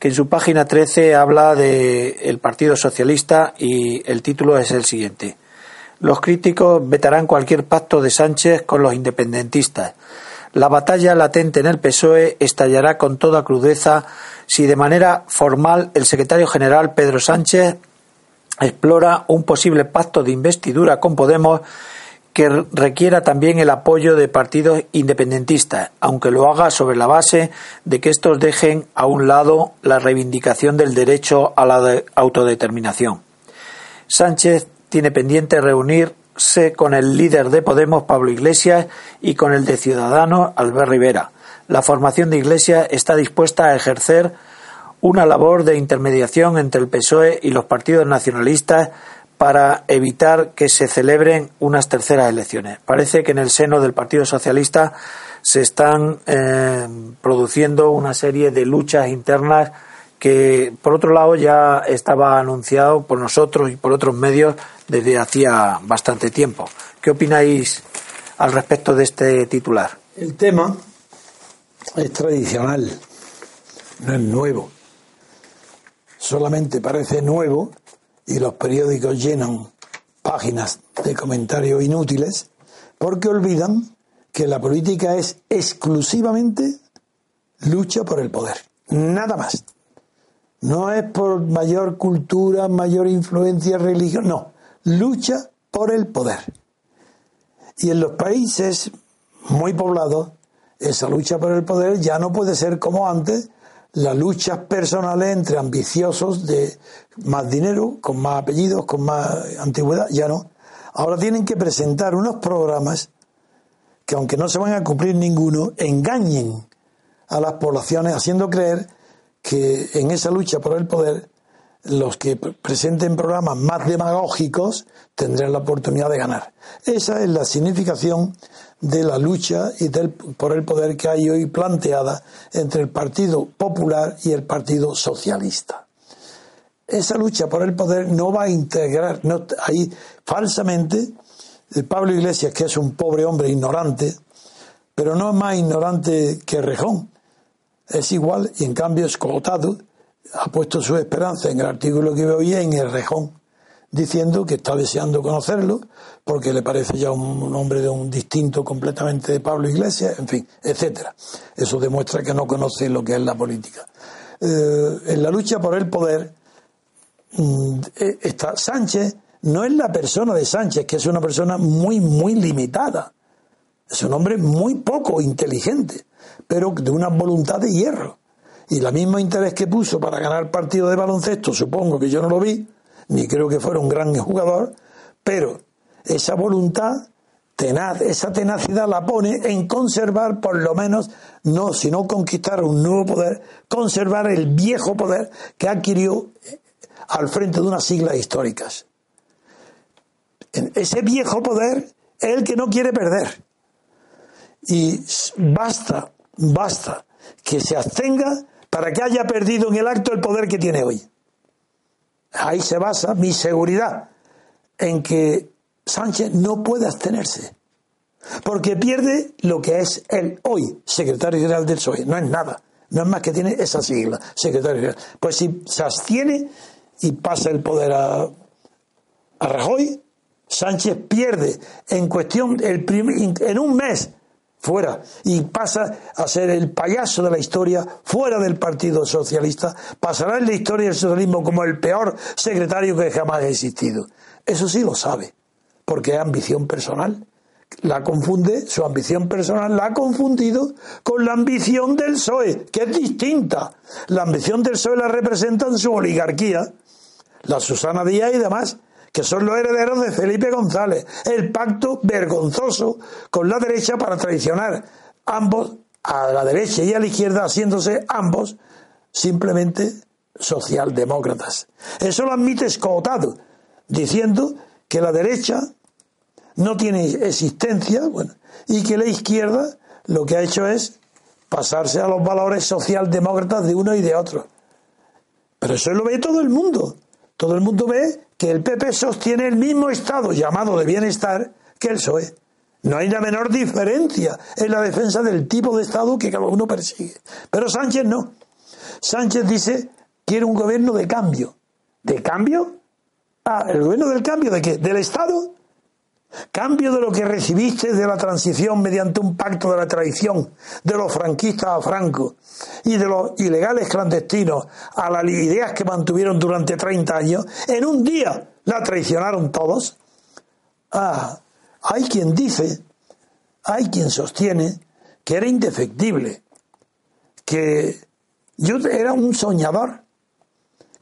que en su página 13 habla del el Partido Socialista y el título es el siguiente. Los críticos vetarán cualquier pacto de Sánchez con los independentistas. La batalla latente en el PSOE estallará con toda crudeza si de manera formal el secretario general Pedro Sánchez explora un posible pacto de investidura con Podemos que requiera también el apoyo de partidos independentistas, aunque lo haga sobre la base de que estos dejen a un lado la reivindicación del derecho a la autodeterminación. Sánchez tiene pendiente reunirse con el líder de Podemos, Pablo Iglesias, y con el de Ciudadanos, Albert Rivera la formación de Iglesia está dispuesta a ejercer una labor de intermediación entre el PSOE y los partidos nacionalistas para evitar que se celebren unas terceras elecciones. Parece que en el seno del Partido Socialista se están eh, produciendo una serie de luchas internas que, por otro lado, ya estaba anunciado por nosotros y por otros medios desde hacía bastante tiempo. ¿Qué opináis al respecto de este titular? El tema es tradicional, no es nuevo. Solamente parece nuevo y los periódicos llenan páginas de comentarios inútiles porque olvidan que la política es exclusivamente lucha por el poder, nada más. No es por mayor cultura, mayor influencia religiosa, no, lucha por el poder. Y en los países muy poblados esa lucha por el poder ya no puede ser como antes, las luchas personales entre ambiciosos de más dinero, con más apellidos, con más antigüedad, ya no. Ahora tienen que presentar unos programas que aunque no se van a cumplir ninguno, engañen a las poblaciones haciendo creer que en esa lucha por el poder los que presenten programas más demagógicos tendrán la oportunidad de ganar. Esa es la significación de la lucha y del, por el poder que hay hoy planteada entre el Partido Popular y el Partido Socialista. Esa lucha por el poder no va a integrar, no, ahí falsamente, el Pablo Iglesias, que es un pobre hombre ignorante, pero no es más ignorante que Rejón, es igual y en cambio es colotado, ha puesto su esperanza en el artículo que veo en el Rejón, diciendo que está deseando conocerlo porque le parece ya un, hombre de un distinto completamente de Pablo Iglesias, en fin, etcétera. Eso demuestra que no conoce lo que es la política. Eh, en la lucha por el poder mm, eh, está Sánchez no es la persona de Sánchez, que es una persona muy, muy limitada. Es un hombre muy poco inteligente, pero de una voluntad de hierro. Y el mismo interés que puso para ganar partido de baloncesto, supongo que yo no lo vi, ni creo que fuera un gran jugador, pero esa voluntad tenaz, esa tenacidad la pone en conservar por lo menos, no, sino conquistar un nuevo poder, conservar el viejo poder que adquirió al frente de unas siglas históricas. Ese viejo poder es el que no quiere perder. Y basta, basta que se abstenga para que haya perdido en el acto el poder que tiene hoy. Ahí se basa mi seguridad en que Sánchez no puede abstenerse, porque pierde lo que es él hoy, secretario general del PSOE, no es nada, no es más que tiene esa sigla, secretario general. Pues si se abstiene y pasa el poder a, a Rajoy, Sánchez pierde en cuestión, el en un mes, fuera y pasa a ser el payaso de la historia fuera del Partido Socialista, pasará en la historia del socialismo como el peor secretario que jamás ha existido. Eso sí lo sabe, porque es ambición personal. La confunde, su ambición personal la ha confundido con la ambición del PSOE, que es distinta. La ambición del PSOE la representa en su oligarquía, la Susana Díaz y demás que son los herederos de Felipe González, el pacto vergonzoso con la derecha para traicionar ambos a la derecha y a la izquierda, haciéndose ambos simplemente socialdemócratas. Eso lo admite Escotado, diciendo que la derecha no tiene existencia y que la izquierda lo que ha hecho es pasarse a los valores socialdemócratas de uno y de otro. Pero eso lo ve todo el mundo. Todo el mundo ve que el PP sostiene el mismo estado llamado de bienestar que el PSOE. No hay la menor diferencia en la defensa del tipo de Estado que cada uno persigue. Pero Sánchez no. Sánchez dice, quiere un gobierno de cambio. ¿De cambio? Ah, ¿el gobierno del cambio de qué? ¿Del Estado? Cambio de lo que recibiste de la transición mediante un pacto de la traición de los franquistas a Franco y de los ilegales clandestinos a las ideas que mantuvieron durante 30 años, en un día la traicionaron todos. Ah, hay quien dice, hay quien sostiene que era indefectible, que yo era un soñador,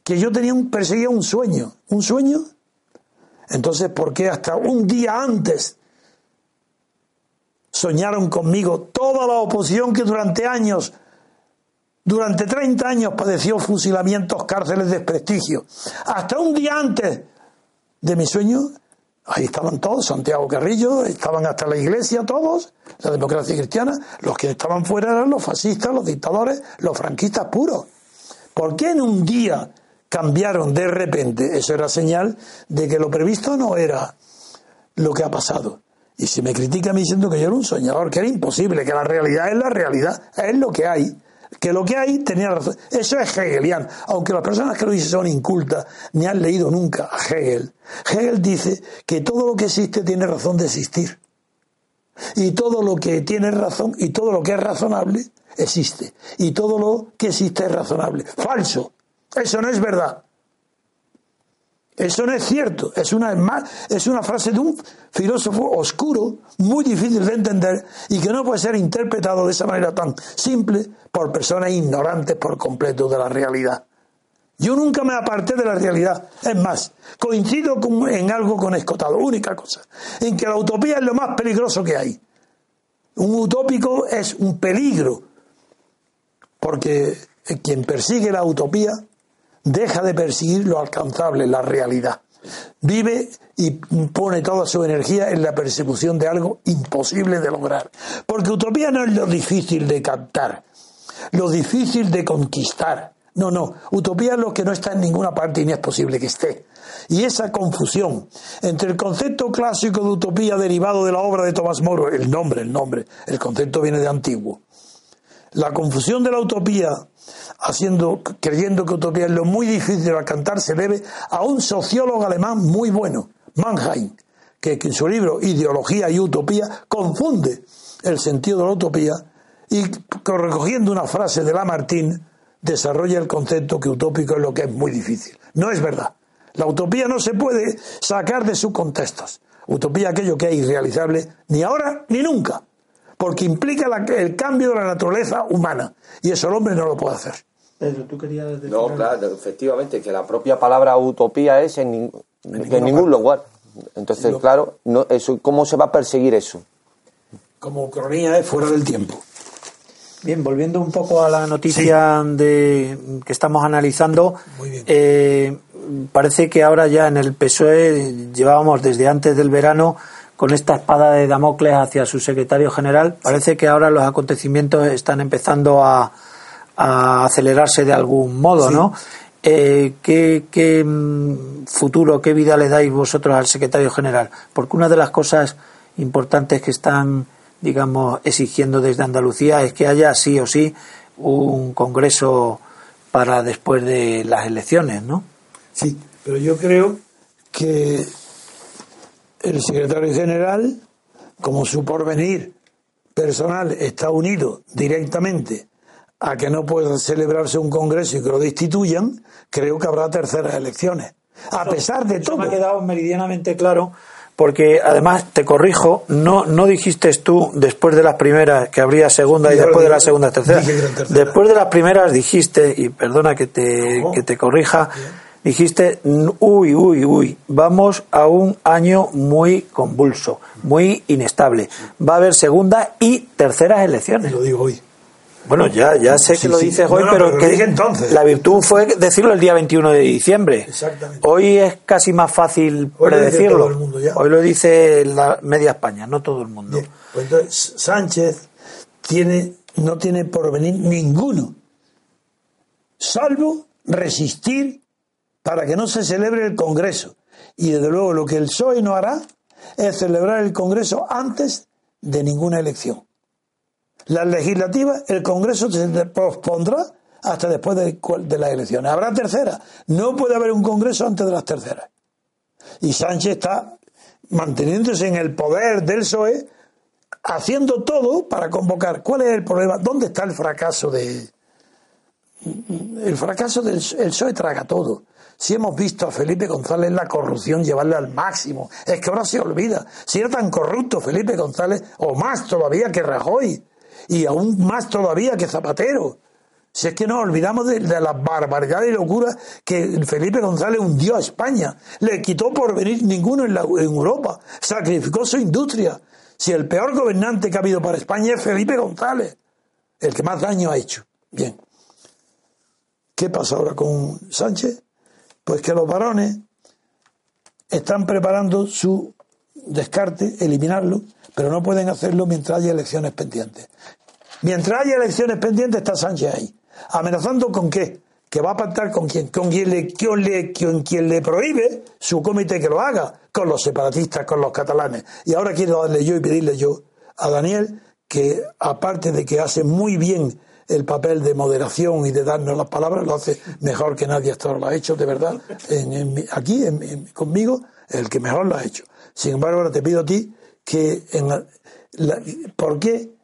que yo tenía un, perseguía un sueño, un sueño entonces, ¿por qué hasta un día antes soñaron conmigo toda la oposición que durante años, durante 30 años padeció fusilamientos, cárceles, desprestigio? Hasta un día antes de mi sueño, ahí estaban todos, Santiago Carrillo, estaban hasta la iglesia todos, la democracia cristiana, los que estaban fuera eran los fascistas, los dictadores, los franquistas puros. ¿Por qué en un día cambiaron de repente, eso era señal de que lo previsto no era lo que ha pasado. Y se me critica mí diciendo que yo era un soñador, que era imposible, que la realidad es la realidad, es lo que hay. Que lo que hay tenía razón. Eso es hegeliano. Aunque las personas que lo dicen son incultas, ni han leído nunca a Hegel. Hegel dice que todo lo que existe tiene razón de existir. Y todo lo que tiene razón y todo lo que es razonable existe. Y todo lo que existe es razonable. Falso. Eso no es verdad. Eso no es cierto. Es una, es una frase de un filósofo oscuro, muy difícil de entender y que no puede ser interpretado de esa manera tan simple por personas ignorantes por completo de la realidad. Yo nunca me aparté de la realidad. Es más, coincido en algo con Escotado, única cosa, en que la utopía es lo más peligroso que hay. Un utópico es un peligro, porque quien persigue la utopía deja de perseguir lo alcanzable, la realidad. Vive y pone toda su energía en la persecución de algo imposible de lograr. Porque utopía no es lo difícil de captar, lo difícil de conquistar. No, no, utopía es lo que no está en ninguna parte y ni es posible que esté. Y esa confusión entre el concepto clásico de utopía derivado de la obra de Tomás Moro, el nombre, el nombre, el concepto viene de antiguo. La confusión de la utopía haciendo, creyendo que utopía es lo muy difícil de alcanzar, se debe a un sociólogo alemán muy bueno, Mannheim, que en su libro Ideología y Utopía confunde el sentido de la utopía y recogiendo una frase de Lamartine desarrolla el concepto que utópico es lo que es muy difícil. No es verdad. La utopía no se puede sacar de sus contextos. Utopía aquello que es irrealizable ni ahora ni nunca, porque implica el cambio de la naturaleza humana y eso el hombre no lo puede hacer. Pedro, ¿tú querías decir No, claro, efectivamente, que la propia palabra utopía es en, ningún lugar. Entonces, claro, no, eso, ¿cómo se va a perseguir eso? Como cronía es fuera del tiempo. Bien, volviendo un poco a la noticia de, que estamos analizando, eh, parece que ahora ya en el PSOE llevábamos desde antes del verano con esta espada de Damocles hacia su secretario general. Parece que ahora los acontecimientos están empezando a, acelerarse de algún modo, ¿no? Eh, ¿qué, ¿Qué mm, futuro, qué vida le dais vosotros al secretario general? Porque una de las cosas importantes que están digamos, exigiendo desde Andalucía es que haya sí o sí un congreso para después de las elecciones, ¿no? Sí, pero yo creo que el secretario general, como su porvenir personal está unido directamente a que no pueda celebrarse un congreso y que lo destituyan, creo que habrá terceras elecciones. A pesar de todo. me ha quedado meridianamente claro porque además te corrijo, no, no dijiste tú después de las primeras que habría segunda y, después de las segundas tercera. Después de las primeras dijiste, y perdona que te, que te corrija, dijiste, uy, uy, uy, vamos a un año muy convulso, muy inestable. Va a haber segunda y terceras elecciones. Lo digo hoy. Bueno, ya, ya sé que lo dices hoy, pero, que entonces. la virtud fue decirlo el día 21 de diciembre. Exactamente. Hoy es casi más fácil predecirlo. Hoy lo dice la media España, no todo el mundo. Pues entonces, Sánchez tiene, no tiene porvenir ninguno, salvo resistir para que no se celebre el Congreso. Y desde luego lo que el PSOE no hará es celebrar el Congreso antes de ninguna elección. Las legislativas, el Congreso se pospondrá hasta después de, de, las elecciones. Habrá tercera. No puede haber un Congreso antes de las terceras. Y Sánchez está manteniéndose en el poder del PSOE, haciendo todo para convocar. ¿Cuál es el problema? ¿Dónde está el fracaso de... El fracaso del el PSOE traga todo. Si hemos visto a Felipe González la corrupción llevarle al máximo, es que ahora se olvida. Si era tan corrupto Felipe González, o más todavía que Rajoy, y aún más todavía que Zapatero. Si es que nos olvidamos de, las barbaridades y locuras que Felipe González hundió a España, le quitó por venir ninguno en, en Europa, sacrificó su industria. Si el peor gobernante que ha habido para España es Felipe González, el que más daño ha hecho. Bien. ¿Qué pasa ahora con Sánchez? Pues que los varones están preparando su descarte, eliminarlo, pero no pueden hacerlo mientras haya elecciones pendientes. Mientras haya elecciones pendientes está Sánchez ahí. ¿Amenazando con qué? Que va a pactar con quién? Con quien le, le, con quien le prohíbe su comité que lo haga, con los separatistas, con los catalanes. Y ahora quiero darle yo y pedirle yo a Daniel que, aparte de que hace muy bien el papel de moderación y de darnos las palabras, lo hace mejor que nadie hasta ahora lo ha hecho, de verdad, aquí conmigo, el que mejor lo ha hecho. Sin embargo, ahora te pido a ti que, en ¿por qué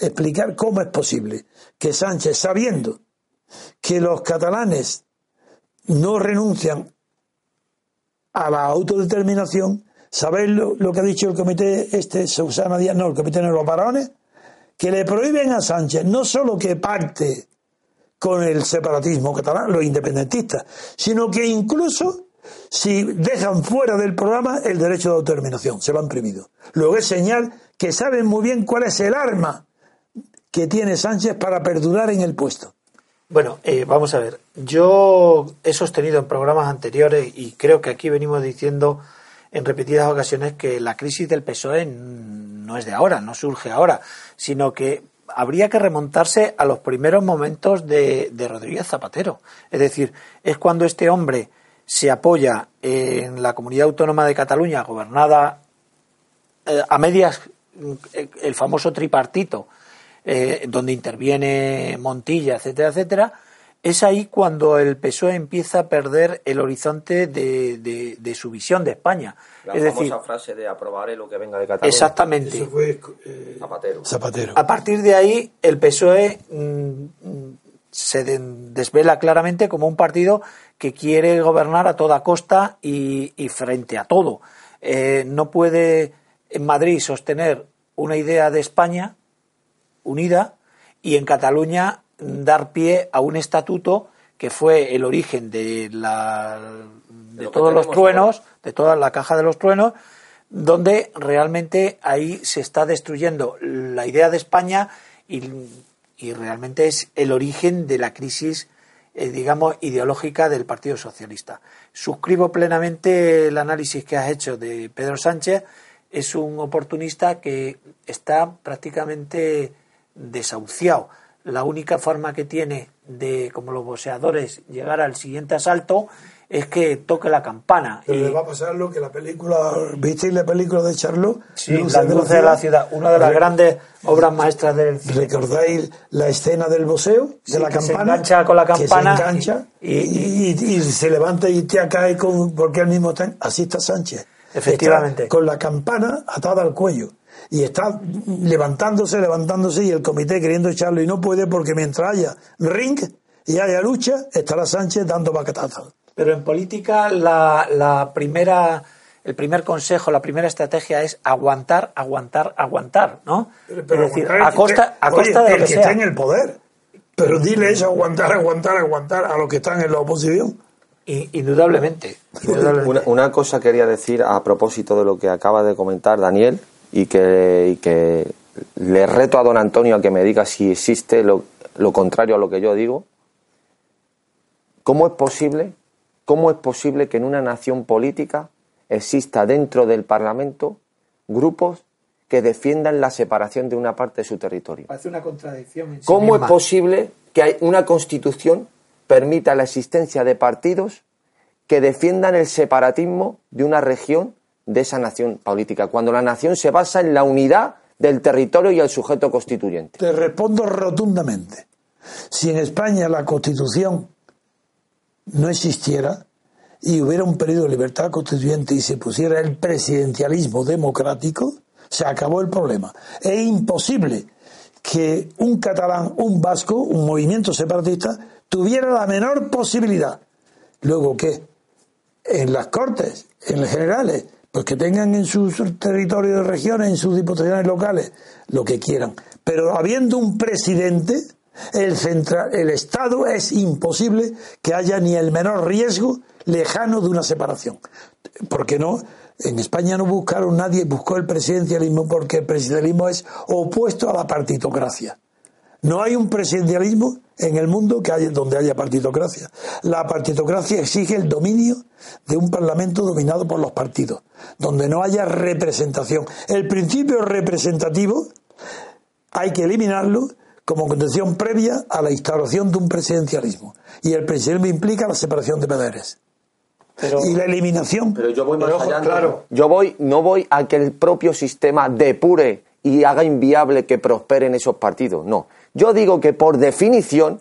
explicar cómo es posible que Sánchez, sabiendo que los catalanes no renuncian a la autodeterminación, ¿sabéis lo, que ha dicho el comité este, Susana Díaz, no, el comité de los varones? Que le prohíben a Sánchez no solo que parte con el separatismo catalán, los independentistas, sino que incluso si dejan fuera del programa el derecho de autodeterminación, se lo han prohibido. Luego es señal que saben muy bien cuál es el arma que tiene Sánchez para perdurar en el puesto? Bueno, eh, vamos a ver. Yo he sostenido en programas anteriores y creo que aquí venimos diciendo en repetidas ocasiones que la crisis del PSOE no es de ahora, no surge ahora, sino que habría que remontarse a los primeros momentos de, Rodríguez Zapatero. Es decir, es cuando este hombre se apoya en la comunidad autónoma de Cataluña, gobernada eh, a medias, el famoso tripartito, eh, donde interviene Montilla, etcétera, etcétera, es ahí cuando el PSOE empieza a perder el horizonte de, su visión de España. La es famosa decir, frase de aprobaré lo que venga de Cataluña. Exactamente. Eso fue eh, Zapatero. Zapatero. A partir de ahí, el PSOE mm, se de- desvela claramente como un partido que quiere gobernar a toda costa y, y frente a todo. Eh, no puede en Madrid sostener una idea de España unida y en Cataluña dar pie a un estatuto que fue el origen de, la, de, todos los truenos, de toda la caja de los truenos, donde realmente ahí se está destruyendo la idea de España y, y realmente es el origen de la crisis, eh, digamos, ideológica del Partido Socialista. Suscribo plenamente el análisis que has hecho de Pedro Sánchez. Es un oportunista que está prácticamente desahuciado. La única forma que tiene de, como los boxeadores, llegar al siguiente asalto es que toque la campana. Pero Y- le va a pasar lo que la película, ¿visteis la película de Charlot? Sí, Las luces de la ciudad, una de las grandes obras maestras del cine. ¿Recordáis la escena del boceo? Sí, de la que se campana. engancha con la que campana se engancha y- y, y- y se levanta y te cae con, porque al mismo tiempo. Así está Sánchez. Efectivamente. Está con la campana atada al cuello. Y está levantándose, levantándose y el comité queriendo echarlo y no puede porque mientras haya ring y haya lucha, estará Sánchez dando bacatazos. Pero en política la, la primera, el primer consejo, la primera estrategia es aguantar, aguantar, aguantar, ¿no? es decir, a que costa, a oye, costa de lo que que está en el poder. Pero dile eso, aguantar, aguantar, aguantar a los que están en la oposición. Indudablemente. indudablemente. Una, una cosa quería decir a propósito de lo que acaba de comentar Daniel y que, y que le reto a don Antonio a que me diga si existe lo, lo contrario a lo que yo digo. ¿Cómo es posible, cómo es posible que en una nación política exista dentro del Parlamento grupos que defiendan la separación de una parte de su territorio? Parece una contradicción. en sí ¿Cómo es posible que una constitución permita la existencia de partidos que defiendan el separatismo de una región de esa nación política, cuando la nación se basa en la unidad del territorio y el sujeto constituyente? Te respondo rotundamente. Si en España la Constitución no existiera y hubiera un periodo de libertad constituyente y se pusiera el presidencialismo democrático, se acabó el problema. Es imposible que un catalán, un vasco, un movimiento separatista tuviera la menor posibilidad. Luego, ¿qué? En las cortes, en los generales, pues que tengan en sus territorios de regiones, en sus diputaciones locales, lo que quieran. Pero habiendo un presidente, el, central, el Estado es imposible que haya ni el menor riesgo lejano de una separación. Porque no, en España no buscaron nadie, buscó el presidencialismo porque el presidencialismo es opuesto a la partitocracia. No hay un presidencialismo en el mundo que haya, donde haya partitocracia. La partitocracia exige el dominio de un parlamento dominado por los partidos, donde no haya representación. El principio representativo hay que eliminarlo como condición previa a la instauración de un presidencialismo. Y el presidencialismo implica la separación de poderes. Pero- y la eliminación. Pero yo voy más Pero allá. claro. Yo voy, no voy a que el propio sistema depure y haga inviable que prosperen esos partidos. No. Yo digo que por definición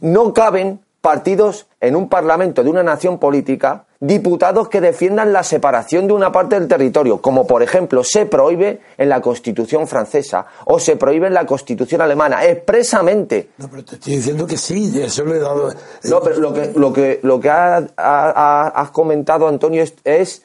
no caben partidos en un parlamento de una nación política, diputados que defiendan la separación de una parte del territorio, como por ejemplo se prohíbe en la Constitución francesa o se prohíbe en la Constitución alemana, expresamente. No, pero te estoy diciendo que sí, eso le he dado. No, pero lo que, lo que, lo que ha- ha- ha- has comentado, Antonio, es, es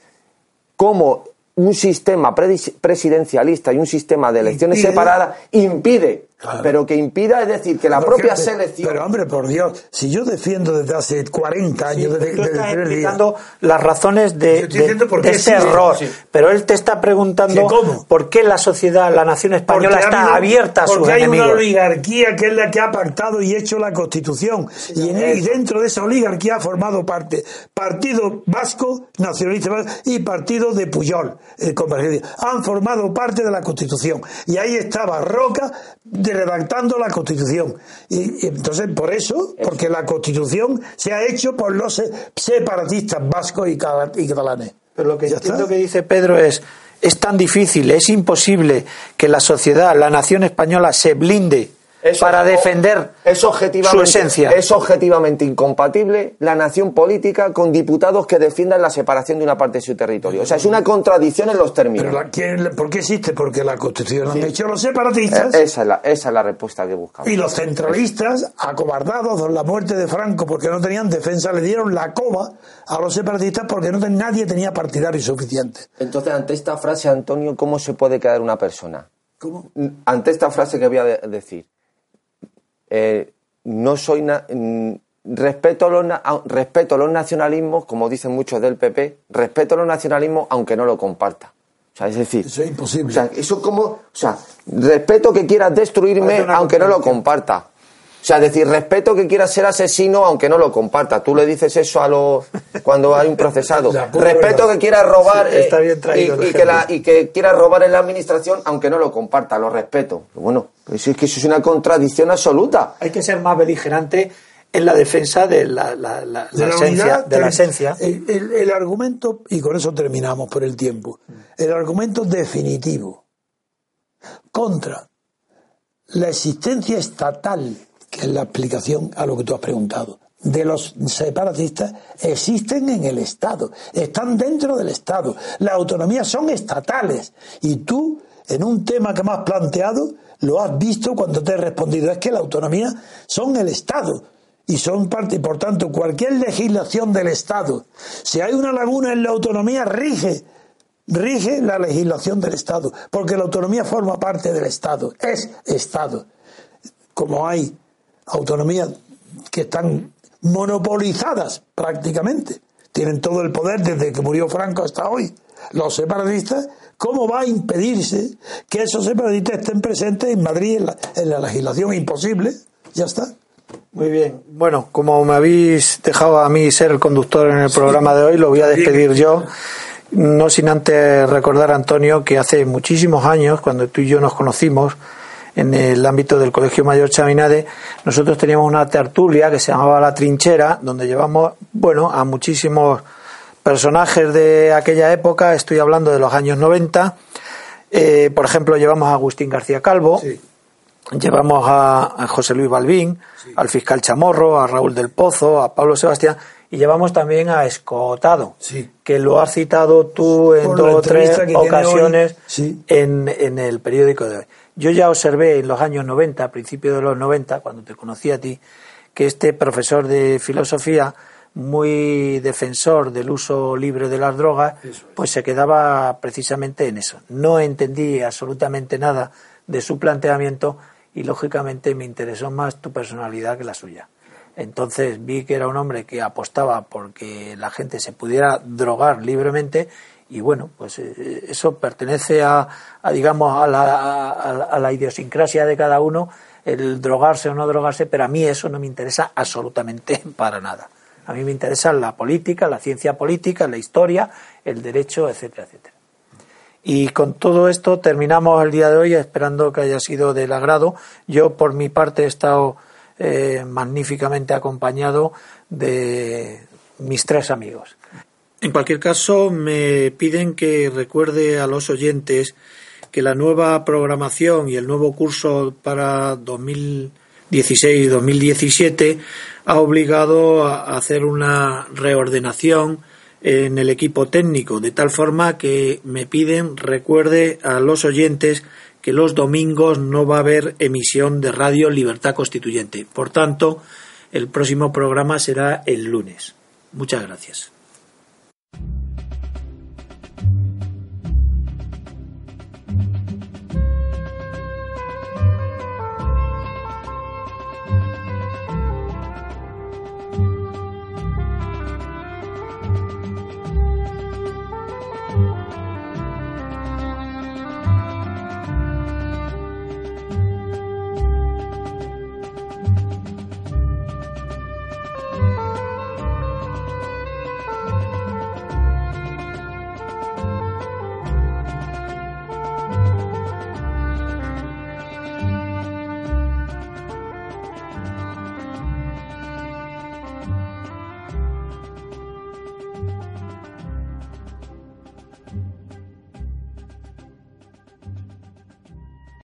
cómo un sistema presidencialista y un sistema de elecciones Impide- separadas impide, Claro. pero que impida, es decir, que la propia selección... Pero hombre, por Dios, si yo defiendo desde hace 40 años, desde, Tú desde estás el primer día, explicando las razones de, de- de este existe. error, Sí. pero él te está preguntando ¿Que cómo? por qué la sociedad, la nación española Porque ha está habido- abierta a sus porque hay enemigos. una oligarquía que es la que ha pactado y hecho la constitución y, en- y dentro de esa oligarquía ha formado parte partido vasco nacionalista vasco, y partido de Puyol eh, Convergencia. han formado parte de la constitución y ahí estaba Roca de- redactando la constitución y, y entonces por eso porque la constitución se ha hecho por los se- separatistas vascos y, catalanes Pero lo que entiendo está. que dice Pedro es es tan difícil, es imposible que la sociedad, la nación española se blinde para defender es su esencia. Es objetivamente incompatible la nación política con diputados que defiendan la separación de una parte de su territorio. O sea, es una contradicción en los términos. Pero ¿Por qué existe? Porque la Constitución han hecho los separatistas. Eh, esa es, la, esa es la respuesta que buscamos. Y los centralistas, acobardados por la muerte de Franco porque no tenían defensa, le dieron la coba a los separatistas porque no nadie tenía partidarios suficientes. Entonces, ante esta frase, Antonio, ¿cómo se puede quedar una persona? ¿Cómo? Ante esta frase que voy a decir eh, no soy respeto los respeto los nacionalismos como dicen muchos del PP respeto los nacionalismos aunque no lo comparta. O sea es decir eso es imposible. o sea eso como o sea respeto que quieras destruirme aunque no lo comparta sea, decir, respeto que quieras ser asesino aunque no lo comparta. Tú le dices eso a los cuando hay un procesado. (laughs) respeto que quieras robar eh, y, que la, y que quieras robar en la administración aunque no lo comparta. Lo respeto. Bueno, pues es que eso es una contradicción absoluta. Hay que ser más beligerante en la defensa de la, esencia. de la esencia. el argumento, y con eso terminamos por el tiempo, el argumento definitivo contra la existencia estatal que es la explicación a lo que tú has preguntado, de los separatistas existen en el Estado, están dentro del Estado. Las autonomías son estatales. Y tú, en un tema que me has planteado, lo has visto cuando te he respondido. Es que la autonomía son el Estado y son parte, por tanto, cualquier legislación del Estado, si hay una laguna en la autonomía, rige, rige la legislación del Estado, porque la autonomía forma parte del Estado, es Estado. Como hay autonomías que están monopolizadas prácticamente, tienen todo el poder desde que murió Franco hasta hoy. Los separatistas, ¿cómo va a impedirse que esos separatistas estén presentes en Madrid en la, legislación? Imposible, ya está. Muy bien. Bueno, como me habéis dejado a mí ser el conductor en el programa de hoy, lo voy a despedir yo. No sin antes recordar, Antonio, que hace muchísimos años, cuando tú y yo nos conocimos, en el ámbito del Colegio Mayor Chaminade, nosotros teníamos una tertulia que se llamaba La Trinchera, donde llevamos, bueno, a muchísimos personajes de aquella época, estoy hablando de los años 90. Eh, por ejemplo, llevamos a Agustín García Calvo, llevamos a, José Luis Balbín, al fiscal Chamorro, a Raúl del Pozo, a Pablo Sebastián, y llevamos también a Escotado, que lo has citado tú en dos o tres ocasiones en, en el periódico de hoy. Yo ya observé en los años 90, a principios de los 90, cuando te conocí a ti, que este profesor de filosofía, muy defensor del uso libre de las drogas, pues se quedaba precisamente en eso. No entendí absolutamente nada de su planteamiento y lógicamente me interesó más tu personalidad que la suya. Entonces vi que era un hombre que apostaba porque la gente se pudiera drogar libremente y bueno, pues eh, eso pertenece a, digamos, a la, a la, idiosincrasia de cada uno, el drogarse o no drogarse, pero a mí eso no me interesa absolutamente (laughs) para nada. A mí me interesa la política, la ciencia política, la historia, el derecho, etcétera, etcétera. Y con todo esto terminamos el día de hoy, esperando que haya sido del agrado. Yo, por mi parte, he estado eh, magníficamente acompañado de mis tres amigos. En cualquier caso, me piden que recuerde a los oyentes que la nueva programación y el nuevo curso para 2016-2017 ha obligado a hacer una reordenación en el equipo técnico, de tal forma que me piden recuerde a los oyentes que los domingos no va a haber emisión de Radio Libertad Constituyente. Por tanto, el próximo programa será el lunes. Muchas gracias. you